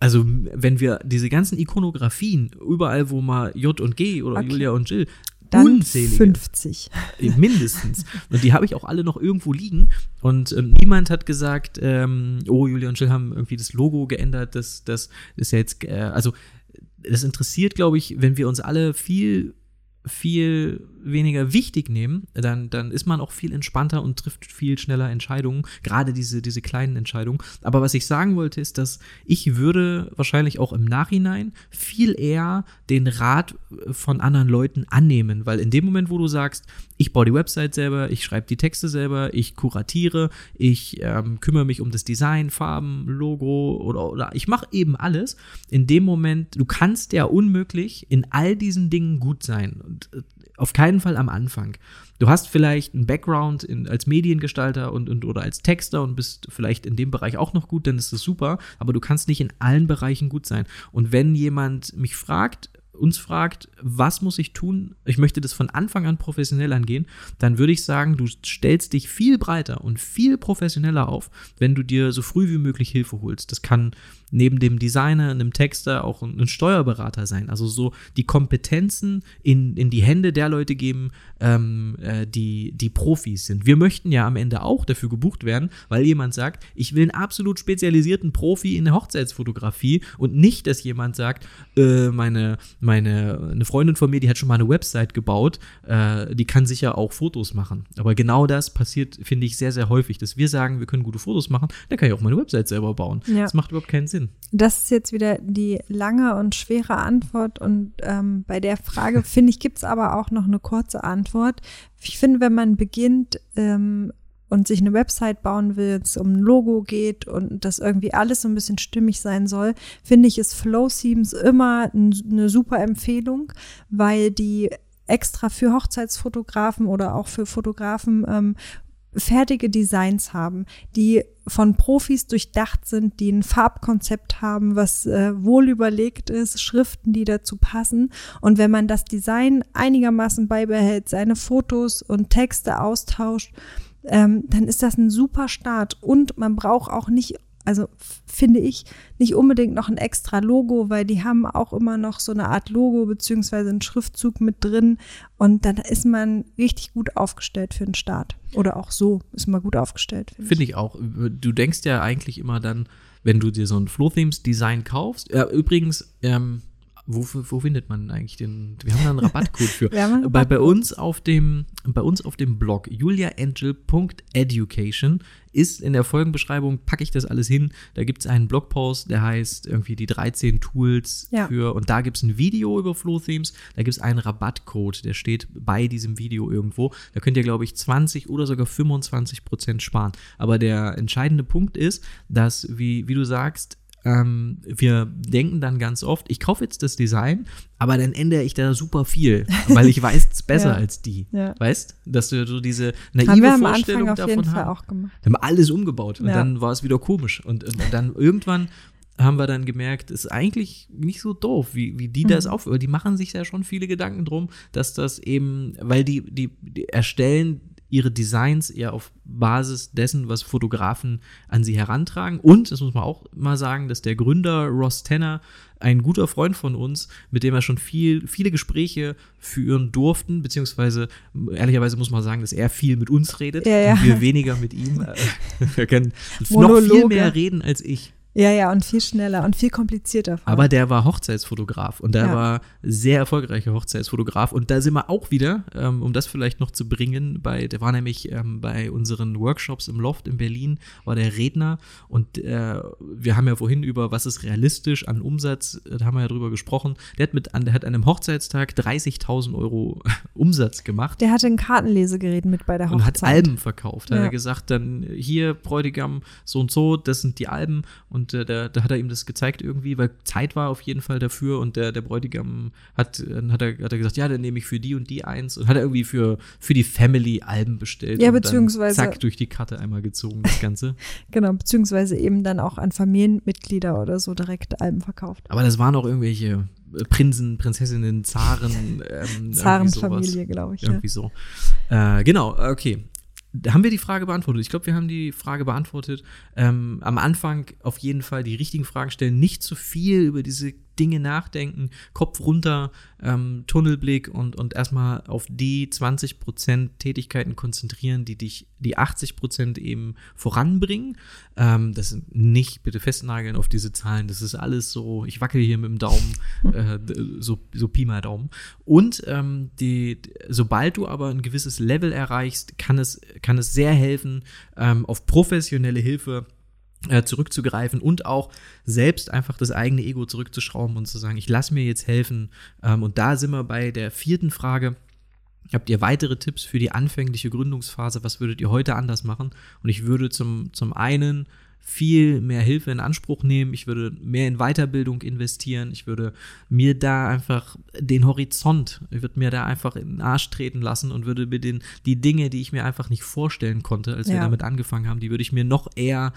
Also, wenn wir diese ganzen Ikonografien, überall, wo mal J und G oder okay. Julia und Jill, dann unzählige. 50. Äh, mindestens. Und die habe ich auch alle noch irgendwo liegen. Und ähm, niemand hat gesagt, ähm, oh, Julia und Jill haben irgendwie das Logo geändert. Das, das ist ja jetzt, äh, also, das interessiert, glaube ich, wenn wir uns alle viel viel weniger wichtig nehmen, dann, dann ist man auch viel entspannter und trifft viel schneller Entscheidungen, gerade diese, diese kleinen Entscheidungen. Aber was ich sagen wollte, ist, dass ich würde wahrscheinlich auch im Nachhinein viel eher den Rat von anderen Leuten annehmen, weil in dem Moment, wo du sagst, ich baue die Website selber, ich schreibe die Texte selber, ich kuratiere, ich ähm, kümmere mich um das Design, Farben, Logo oder, oder ich mache eben alles, in dem Moment, du kannst ja unmöglich in all diesen Dingen gut sein. Äh, auf keinen Fall am Anfang. Du hast vielleicht einen Background in, als Mediengestalter und, und oder als Texter und bist vielleicht in dem Bereich auch noch gut, dann ist das super, aber du kannst nicht in allen Bereichen gut sein. Und wenn jemand mich fragt, uns fragt, was muss ich tun, ich möchte das von Anfang an professionell angehen, dann würde ich sagen, du stellst dich viel breiter und viel professioneller auf, wenn du dir so früh wie möglich Hilfe holst. Das kann neben dem Designer, einem Texter auch ein Steuerberater sein. Also so die Kompetenzen in, in die Hände der Leute geben, ähm, äh, die, die Profis sind. Wir möchten ja am Ende auch dafür gebucht werden, weil jemand sagt, ich will einen absolut spezialisierten Profi in der Hochzeitsfotografie und nicht, dass jemand sagt, äh, meine, meine eine Freundin von mir, die hat schon mal eine Website gebaut, äh, die kann sicher auch Fotos machen. Aber genau das passiert, finde ich, sehr, sehr häufig, dass wir sagen, wir können gute Fotos machen, dann kann ich auch meine Website selber bauen. Ja. Das macht überhaupt keinen Sinn. Sinn. Das ist jetzt wieder die lange und schwere Antwort. Und ähm, bei der Frage, finde ich, gibt es aber auch noch eine kurze Antwort. Ich finde, wenn man beginnt ähm, und sich eine Website bauen will, es um ein Logo geht und das irgendwie alles so ein bisschen stimmig sein soll, finde ich, ist Flow Themes immer eine super Empfehlung, weil die extra für Hochzeitsfotografen oder auch für Fotografen ähm, fertige Designs haben, die von Profis durchdacht sind, die ein Farbkonzept haben, was äh, wohl überlegt ist, Schriften, die dazu passen. Und wenn man das Design einigermaßen beibehält, seine Fotos und Texte austauscht, ähm, dann ist das ein super Start. Und man braucht auch nicht also finde ich, nicht unbedingt noch ein extra Logo, weil die haben auch immer noch so eine Art Logo beziehungsweise einen Schriftzug mit drin und dann ist man richtig gut aufgestellt für den Start. Oder auch so ist man gut aufgestellt. Finde find ich. ich auch. Du denkst ja eigentlich immer dann, wenn du dir so ein Flow Themes Design kaufst. Ja, übrigens, ähm, wo, wo findet man eigentlich den? Wir haben da einen Rabattcode für. Rabattcode. Bei, bei uns auf dem bei uns auf dem Blog juliaangel.education ist in der Folgenbeschreibung packe ich das alles hin. Da gibt es einen Blogpost, der heißt irgendwie die 13 Tools ja. für und da gibt es ein Video über Flow Themes. Da gibt es einen Rabattcode, der steht bei diesem Video irgendwo. Da könnt ihr glaube ich 20 oder sogar 25 Prozent sparen. Aber der entscheidende Punkt ist, dass wie wie du sagst ähm, wir denken dann ganz oft, ich kaufe jetzt das Design, aber dann ändere ich da super viel, weil ich weiß es besser ja. als die. Ja. Weißt? Dass du so diese naive haben wir am Vorstellung Anfang auf davon jeden Fall auch gemacht. Wir haben alles umgebaut und ja. dann war es wieder komisch. Und, und dann irgendwann haben wir dann gemerkt, ist eigentlich nicht so doof, wie, wie die das Mhm. auf, die machen sich ja schon viele Gedanken drum, dass das eben, weil die, die, die erstellen ihre Designs eher auf Basis dessen, was Fotografen an sie herantragen. Und, das muss man auch mal sagen, dass der Gründer Ross Tanner, ein guter Freund von uns, mit dem wir schon viel, viele Gespräche führen durften, beziehungsweise ehrlicherweise muss man sagen, dass er viel mit uns redet Ja, ja. und wir weniger mit ihm. Wir können noch viel Monologe. mehr reden als ich. Ja, ja, und viel schneller und viel komplizierter. vor. Aber der war Hochzeitsfotograf und der Ja. war sehr erfolgreicher Hochzeitsfotograf. Und da sind wir auch wieder, ähm, um das vielleicht noch zu bringen, bei, der war nämlich ähm, bei unseren Workshops im Loft in Berlin, war der Redner und äh, wir haben ja vorhin über, was ist realistisch an Umsatz, äh, da haben wir ja drüber gesprochen. Der hat mit an, der hat an einem Hochzeitstag 30.000 Euro Umsatz gemacht. der hatte ein Kartenlesegerät mit bei der Hochzeit. Und hat Alben verkauft. Da hat Ja. er gesagt, dann hier, Bräutigam, so und so, das sind die Alben. Und äh, da, da hat er ihm das gezeigt irgendwie, weil Zeit war auf jeden Fall dafür. Und der, der Bräutigam hat, dann hat, er, hat er gesagt, ja, dann nehme ich für die und die eins. Und hat er irgendwie für, für die Family Alben bestellt. Ja, und beziehungsweise- zack, durch die Karte einmal gezogen, das Ganze. Genau, beziehungsweise eben dann auch an Familienmitglieder oder so direkt Alben verkauft. Aber das waren auch irgendwelche äh, Prinzen, Prinzessinnen, Zaren. Ähm. Zarenfamilie, glaube ich. Ja. Irgendwie so. Äh, genau, okay. Haben wir die Frage beantwortet? Ich glaube, wir haben die Frage beantwortet. Ähm, am Anfang auf jeden Fall die richtigen Fragen stellen, nicht zu viel über diese Dinge nachdenken, Kopf runter, ähm, Tunnelblick und, und erstmal auf die 20% Tätigkeiten konzentrieren, die dich, die 80% eben voranbringen. Ähm, das sind nicht bitte festnageln auf diese Zahlen, das ist alles so, ich wackel hier mit dem Daumen, äh, so, so Pi mal Daumen. Und ähm, die, sobald du aber ein gewisses Level erreichst, kann es, kann es sehr helfen, ähm, auf professionelle Hilfe äh, zurückzugreifen und auch selbst einfach das eigene Ego zurückzuschrauben und zu sagen, ich lasse mir jetzt helfen. Ähm, und da sind wir bei der vierten Frage. Habt ihr weitere Tipps für die anfängliche Gründungsphase? Was würdet ihr heute anders machen? Und ich würde zum, zum einen viel mehr Hilfe in Anspruch nehmen. Ich würde mehr in Weiterbildung investieren. Ich würde mir da einfach den Horizont, ich würde mir da einfach in den Arsch treten lassen und würde mir den, die Dinge, die ich mir einfach nicht vorstellen konnte, als wir Ja. damit angefangen haben, die würde ich mir noch eher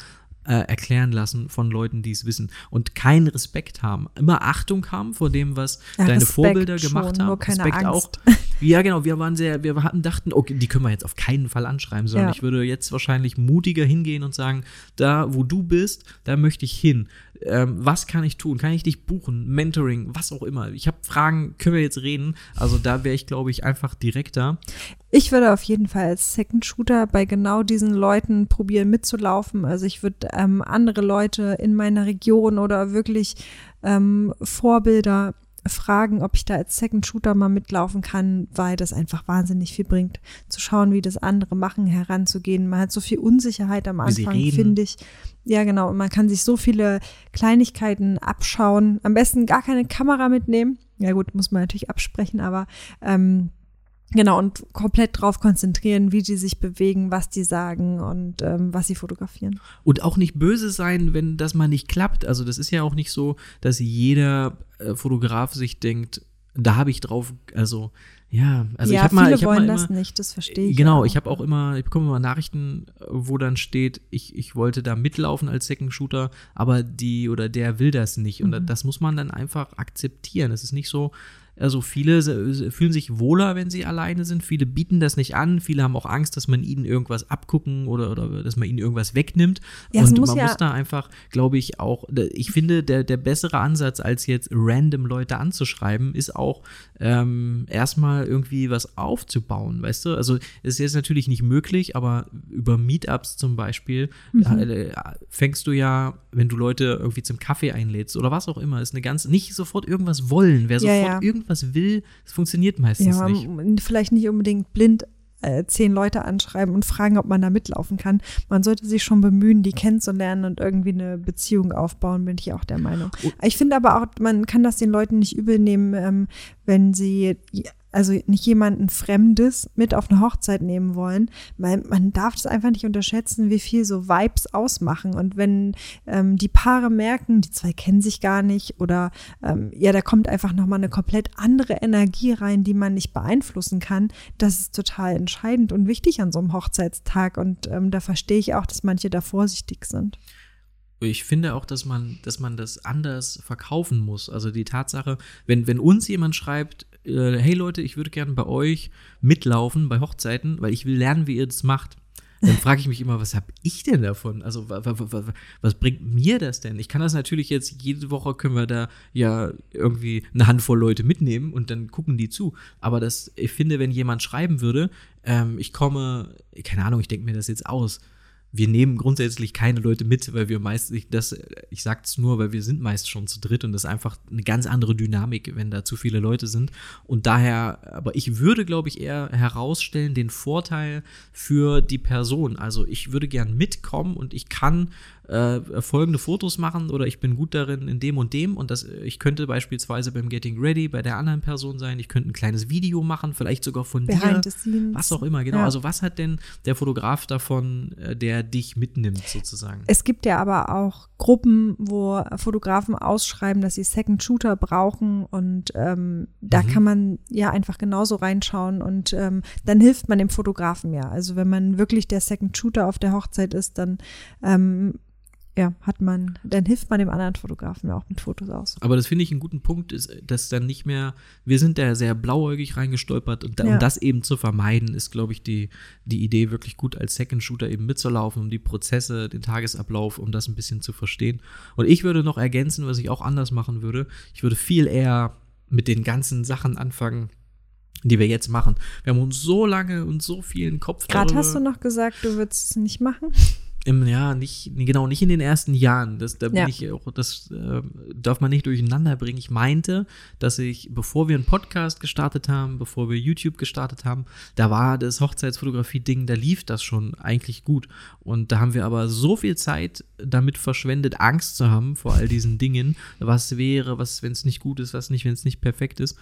äh, erklären lassen von Leuten, die es wissen und keinen Respekt haben. Immer Achtung haben vor dem, was Ja, deine Respekt Vorbilder schon, gemacht haben. nur keine Respekt Angst. auch. Ja, genau. Wir waren sehr, wir hatten, dachten, okay, die können wir jetzt auf keinen Fall anschreiben, sondern Ja. ich würde jetzt wahrscheinlich mutiger hingehen und sagen, da, wo du bist, da möchte ich hin. Ähm, was kann ich tun? Kann ich dich buchen? Mentoring, was auch immer. Ich habe Fragen, können wir jetzt reden? Also da wäre ich, glaube ich, einfach direkter. Ich würde auf jeden Fall als Second Shooter bei genau diesen Leuten probieren mitzulaufen. Also ich würde ähm, andere Leute in meiner Region oder wirklich ähm, Vorbilder fragen, ob ich da als Second Shooter mal mitlaufen kann, weil das einfach wahnsinnig viel bringt. Zu schauen, wie das andere machen, heranzugehen. Man hat so viel Unsicherheit am Anfang, finde ich. Ja, genau. Und man kann sich so viele Kleinigkeiten abschauen. Am besten gar keine Kamera mitnehmen. Ja gut, muss man natürlich absprechen, aber ähm, Genau, und komplett drauf konzentrieren, wie die sich bewegen, was die sagen und ähm, was sie fotografieren. Und auch nicht böse sein, wenn das mal nicht klappt. Also das ist ja auch nicht so, dass jeder äh, Fotograf sich denkt, da habe ich drauf, also ja, also ja, ich habe mal, ich hab wollen mal das nicht, das verstehe ich. Genau, auch. ich habe auch immer, ich bekomme immer Nachrichten, wo dann steht, ich, ich wollte da mitlaufen als Second Shooter, aber die oder der will das nicht. Und Mhm. das muss man dann einfach akzeptieren. Es ist nicht so, also viele fühlen sich wohler, wenn sie alleine sind. Viele bieten das nicht an. Viele haben auch Angst, dass man ihnen irgendwas abgucken oder, oder dass man ihnen irgendwas wegnimmt. Ja, und muss man ja- muss da einfach, glaube ich, auch, ich finde, der, der bessere Ansatz, als jetzt random Leute anzuschreiben, ist auch ähm, erstmal irgendwie was aufzubauen, weißt du? Also es ist jetzt natürlich nicht möglich, aber über Meetups zum Beispiel Mhm. äh, fängst du ja, wenn du Leute irgendwie zum Kaffee einlädst oder was auch immer, ist eine ganz, nicht sofort irgendwas wollen. Wer Ja, sofort ja. irgendwas will, das funktioniert meistens ja, nicht. vielleicht nicht unbedingt blind äh, zehn Leute anschreiben und fragen, ob man da mitlaufen kann. Man sollte sich schon bemühen, die kennenzulernen und irgendwie eine Beziehung aufbauen, bin ich auch der Meinung. Oh. Ich finde aber auch, man kann das den Leuten nicht übel nehmen, ähm, wenn sie also nicht jemanden Fremdes mit auf eine Hochzeit nehmen wollen. Man, man darf es einfach nicht unterschätzen, wie viel so Vibes ausmachen. Und wenn ähm, die Paare merken, die zwei kennen sich gar nicht oder ähm, ja, da kommt einfach nochmal eine komplett andere Energie rein, die man nicht beeinflussen kann, das ist total entscheidend und wichtig an so einem Hochzeitstag. Und ähm, da verstehe ich auch, dass manche da vorsichtig sind. ich finde auch, dass man, dass man das anders verkaufen muss. Also die Tatsache, wenn, wenn uns jemand schreibt, äh, hey Leute, ich würde gerne bei euch mitlaufen bei Hochzeiten, weil ich will lernen, wie ihr das macht. Dann frage ich mich immer, was habe ich denn davon? Also was bringt mir das denn? Ich kann das natürlich jetzt, jede Woche können wir da ja irgendwie eine Handvoll Leute mitnehmen und dann gucken die zu. Aber das, ich finde, wenn jemand schreiben würde, ähm, ich komme, keine Ahnung, ich denke mir das jetzt aus, wir nehmen grundsätzlich keine Leute mit, weil wir meist, ich, das, ich sag's nur, weil wir sind meist schon zu dritt und das ist einfach eine ganz andere Dynamik, wenn da zu viele Leute sind. Und daher, aber ich würde, glaube ich, eher herausstellen den Vorteil für die Person. Also ich würde gern mitkommen und ich kann äh, folgende Fotos machen oder ich bin gut darin in dem und dem und das, ich könnte beispielsweise beim Getting Ready bei der anderen Person sein, ich könnte ein kleines Video machen, vielleicht sogar von Behind dir, was auch immer, genau. Ja. Also was hat denn der Fotograf davon, äh, der dich mitnimmt sozusagen? Es gibt ja aber auch Gruppen, wo Fotografen ausschreiben, dass sie Second Shooter brauchen und ähm, da mhm. kann man ja einfach genauso reinschauen und ähm, dann hilft man dem Fotografen ja. Also wenn man wirklich der Second Shooter auf der Hochzeit ist, dann ähm, ja, hat man, dann hilft man dem anderen Fotografen ja auch mit Fotos aus. Aber das finde ich einen guten Punkt, ist, dass dann nicht mehr, wir sind da sehr blauäugig reingestolpert und da, ja. um das eben zu vermeiden, ist, glaube ich, die, die Idee wirklich gut als Second Shooter eben mitzulaufen, um die Prozesse, den Tagesablauf, um das ein bisschen zu verstehen. Und ich würde noch ergänzen, was ich auch anders machen würde. Ich würde viel eher mit den ganzen Sachen anfangen, die wir jetzt machen. Wir haben uns so lange und so viel in den Kopf Gerade hast du noch gesagt, du würdest es nicht machen. Im, ja, nicht, genau, nicht in den ersten Jahren. Das, da bin ja. ich auch, das äh, darf man nicht durcheinander bringen. Ich meinte, dass ich, bevor wir einen Podcast gestartet haben, bevor wir YouTube gestartet haben, da war das Hochzeitsfotografie-Ding, da lief das schon eigentlich gut. Und da haben wir aber so viel Zeit damit verschwendet, Angst zu haben vor all diesen Dingen. Was wäre, was, wenn es nicht gut ist, was nicht, wenn es nicht perfekt ist.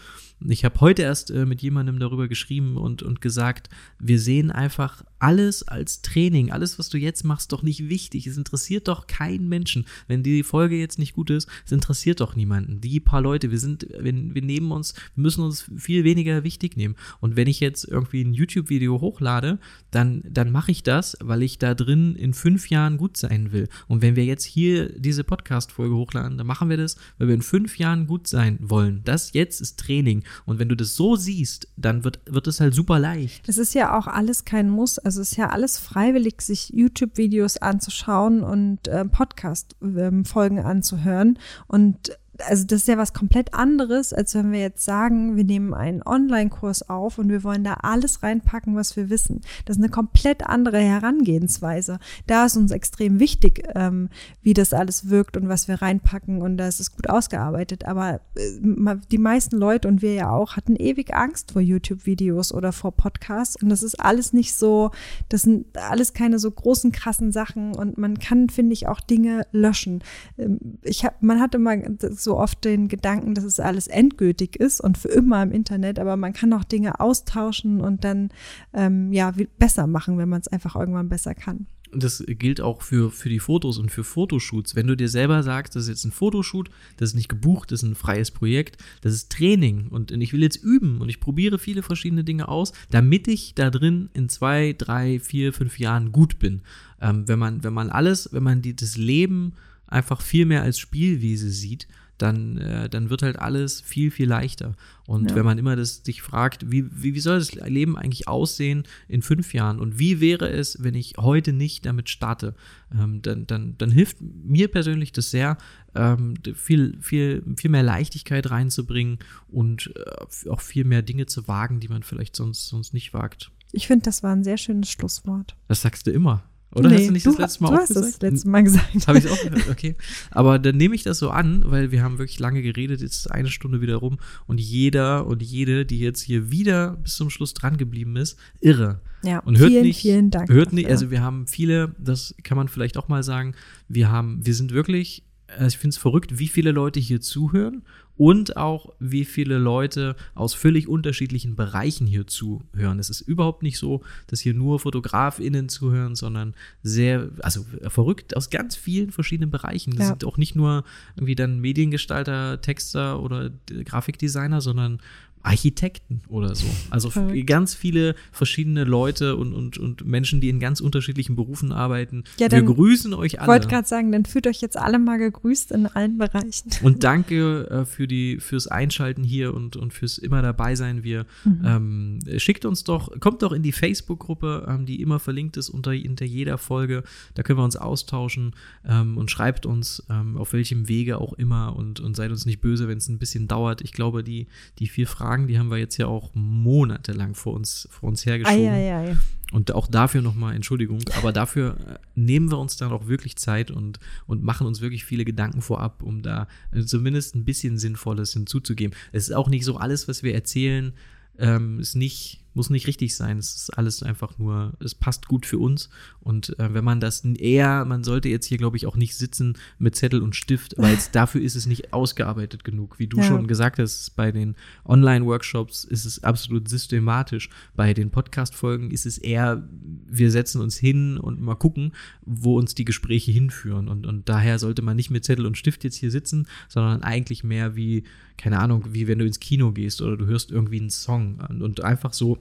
Ich habe heute erst äh, mit jemandem darüber geschrieben und, und gesagt, wir sehen einfach alles als Training. Alles, was du jetzt machst, doch nicht wichtig. Es interessiert doch keinen Menschen. Wenn die Folge jetzt nicht gut ist, es interessiert doch niemanden. Die paar Leute, wir sind, wir, wir nehmen uns, wir müssen uns viel weniger wichtig nehmen. Und wenn ich jetzt irgendwie ein YouTube-Video hochlade, dann, dann mache ich das, weil ich da drin in fünf Jahren gut sein will. Und wenn wir jetzt hier diese Podcast-Folge hochladen, dann machen wir das, weil wir in fünf Jahren gut sein wollen. Das jetzt ist Training. Und wenn du das so siehst, dann wird, wird es halt super leicht. Das ist ja auch alles kein Muss. Also es ist ja alles freiwillig, sich YouTube-Videos anzuschauen und äh, Podcast-Folgen ähm, anzuhören. Und also das ist ja was komplett anderes, als wenn wir jetzt sagen, wir nehmen einen Online-Kurs auf und wir wollen da alles reinpacken, was wir wissen. Das ist eine komplett andere Herangehensweise. Da ist uns extrem wichtig, ähm, wie das alles wirkt und was wir reinpacken und da ist es gut ausgearbeitet. Aber äh, die meisten Leute und wir ja auch hatten ewig Angst vor YouTube-Videos oder vor Podcasts und das ist alles nicht so, das sind alles keine so großen, krassen Sachen und man kann, finde ich, auch Dinge löschen. Ähm, ich hab, man hat immer so so oft den Gedanken, dass es alles endgültig ist und für immer im Internet, aber man kann auch Dinge austauschen und dann ähm, ja besser machen, wenn man es einfach irgendwann besser kann. Das gilt auch für, für die Fotos und für Fotoshoots. Wenn du dir selber sagst, das ist jetzt ein Fotoshoot, das ist nicht gebucht, das ist ein freies Projekt, das ist Training und ich will jetzt üben und ich probiere viele verschiedene Dinge aus, damit ich da drin in zwei, drei, vier, fünf Jahren gut bin. Ähm, wenn man, wenn man alles, wenn man die, das Leben einfach viel mehr als Spielwiese sieht, dann, äh, dann wird halt alles viel, viel leichter. Und ja. wenn man immer das sich fragt, wie, wie, wie soll das Leben eigentlich aussehen in fünf Jahren und wie wäre es, wenn ich heute nicht damit starte, ähm, dann, dann, dann hilft mir persönlich das sehr, ähm, viel, viel, viel mehr Leichtigkeit reinzubringen und äh, auch viel mehr Dinge zu wagen, die man vielleicht sonst, sonst nicht wagt. Ich finde, das war ein sehr schönes Schlusswort. Das sagst du immer. Oder nee, hast du nicht das letzte Mal du auch hast gesagt? das letzte Mal gesagt. Habe ich auch gehört, okay. Aber dann nehme ich das so an, weil wir haben wirklich lange geredet, jetzt ist eine Stunde wieder rum und jeder und jede, die jetzt hier wieder bis zum Schluss dran geblieben ist, irre. Ja, und hört vielen, nicht, vielen Dank. Hört nicht, also wir haben viele, das kann man vielleicht auch mal sagen, wir haben, wir sind wirklich also ich finde es verrückt, wie viele Leute hier zuhören und auch wie viele Leute aus völlig unterschiedlichen Bereichen hier zuhören. Es ist überhaupt nicht so, dass hier nur FotografInnen zuhören, sondern sehr, also verrückt aus ganz vielen verschiedenen Bereichen. Das ja. sind auch nicht nur irgendwie dann Mediengestalter, Texter oder Grafikdesigner, sondern Architekten oder so. Also ganz viele verschiedene Leute und, und, und Menschen, die in ganz unterschiedlichen Berufen arbeiten. Ja, Wir grüßen euch Ich alle. wollte gerade sagen, dann fühlt euch jetzt alle mal gegrüßt in allen Bereichen. Und danke äh, für die, fürs Einschalten hier und, und fürs immer dabei sein. Wir ähm, schickt uns doch, kommt doch in die Facebook-Gruppe, ähm, die immer verlinkt ist unter, unter jeder Folge. Da können wir uns austauschen ähm, und schreibt uns, ähm, auf welchem Wege auch immer und, und seid uns nicht böse, wenn es ein bisschen dauert. Ich glaube, die, die vier Fragen, die haben wir jetzt ja auch monatelang vor uns, vor uns hergeschoben. Eieiei. Und auch dafür nochmal Entschuldigung, aber dafür äh, nehmen wir uns dann auch wirklich Zeit und, und machen uns wirklich viele Gedanken vorab, um da äh, zumindest ein bisschen Sinnvolles hinzuzugeben. Es ist auch nicht so alles, was wir erzählen, ähm, ist nicht, muss nicht richtig sein. Es ist alles einfach nur, es passt gut für uns. Und äh, wenn man das eher, man sollte jetzt hier, glaube ich, auch nicht sitzen mit Zettel und Stift, weil dafür ist es nicht ausgearbeitet genug. Wie du Ja. schon gesagt hast, bei den Online-Workshops ist es absolut systematisch. Bei den Podcast-Folgen ist es eher, wir setzen uns hin und mal gucken, wo uns die Gespräche hinführen. Und, und daher sollte man nicht mit Zettel und Stift jetzt hier sitzen, sondern eigentlich mehr wie, keine Ahnung, wie wenn du ins Kino gehst oder du hörst irgendwie einen Song und, einfach so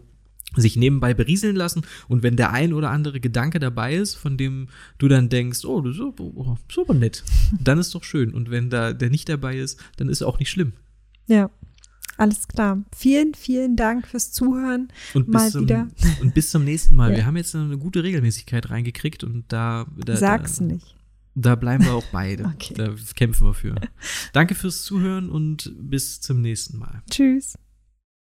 sich nebenbei berieseln lassen und wenn der ein oder andere Gedanke dabei ist, von dem du dann denkst, oh, das ist oh, aber nett, dann ist doch schön. Und wenn da der nicht dabei ist, dann ist auch nicht schlimm. Ja, alles klar. Vielen, vielen Dank fürs Zuhören. Und Mal bis, zum, wieder. und bis zum nächsten Mal. Ja. Wir haben jetzt eine gute Regelmäßigkeit reingekriegt und da, da, Sag's da, nicht. Da bleiben wir auch beide. Okay. Da kämpfen wir für. Danke fürs Zuhören und bis zum nächsten Mal. Tschüss.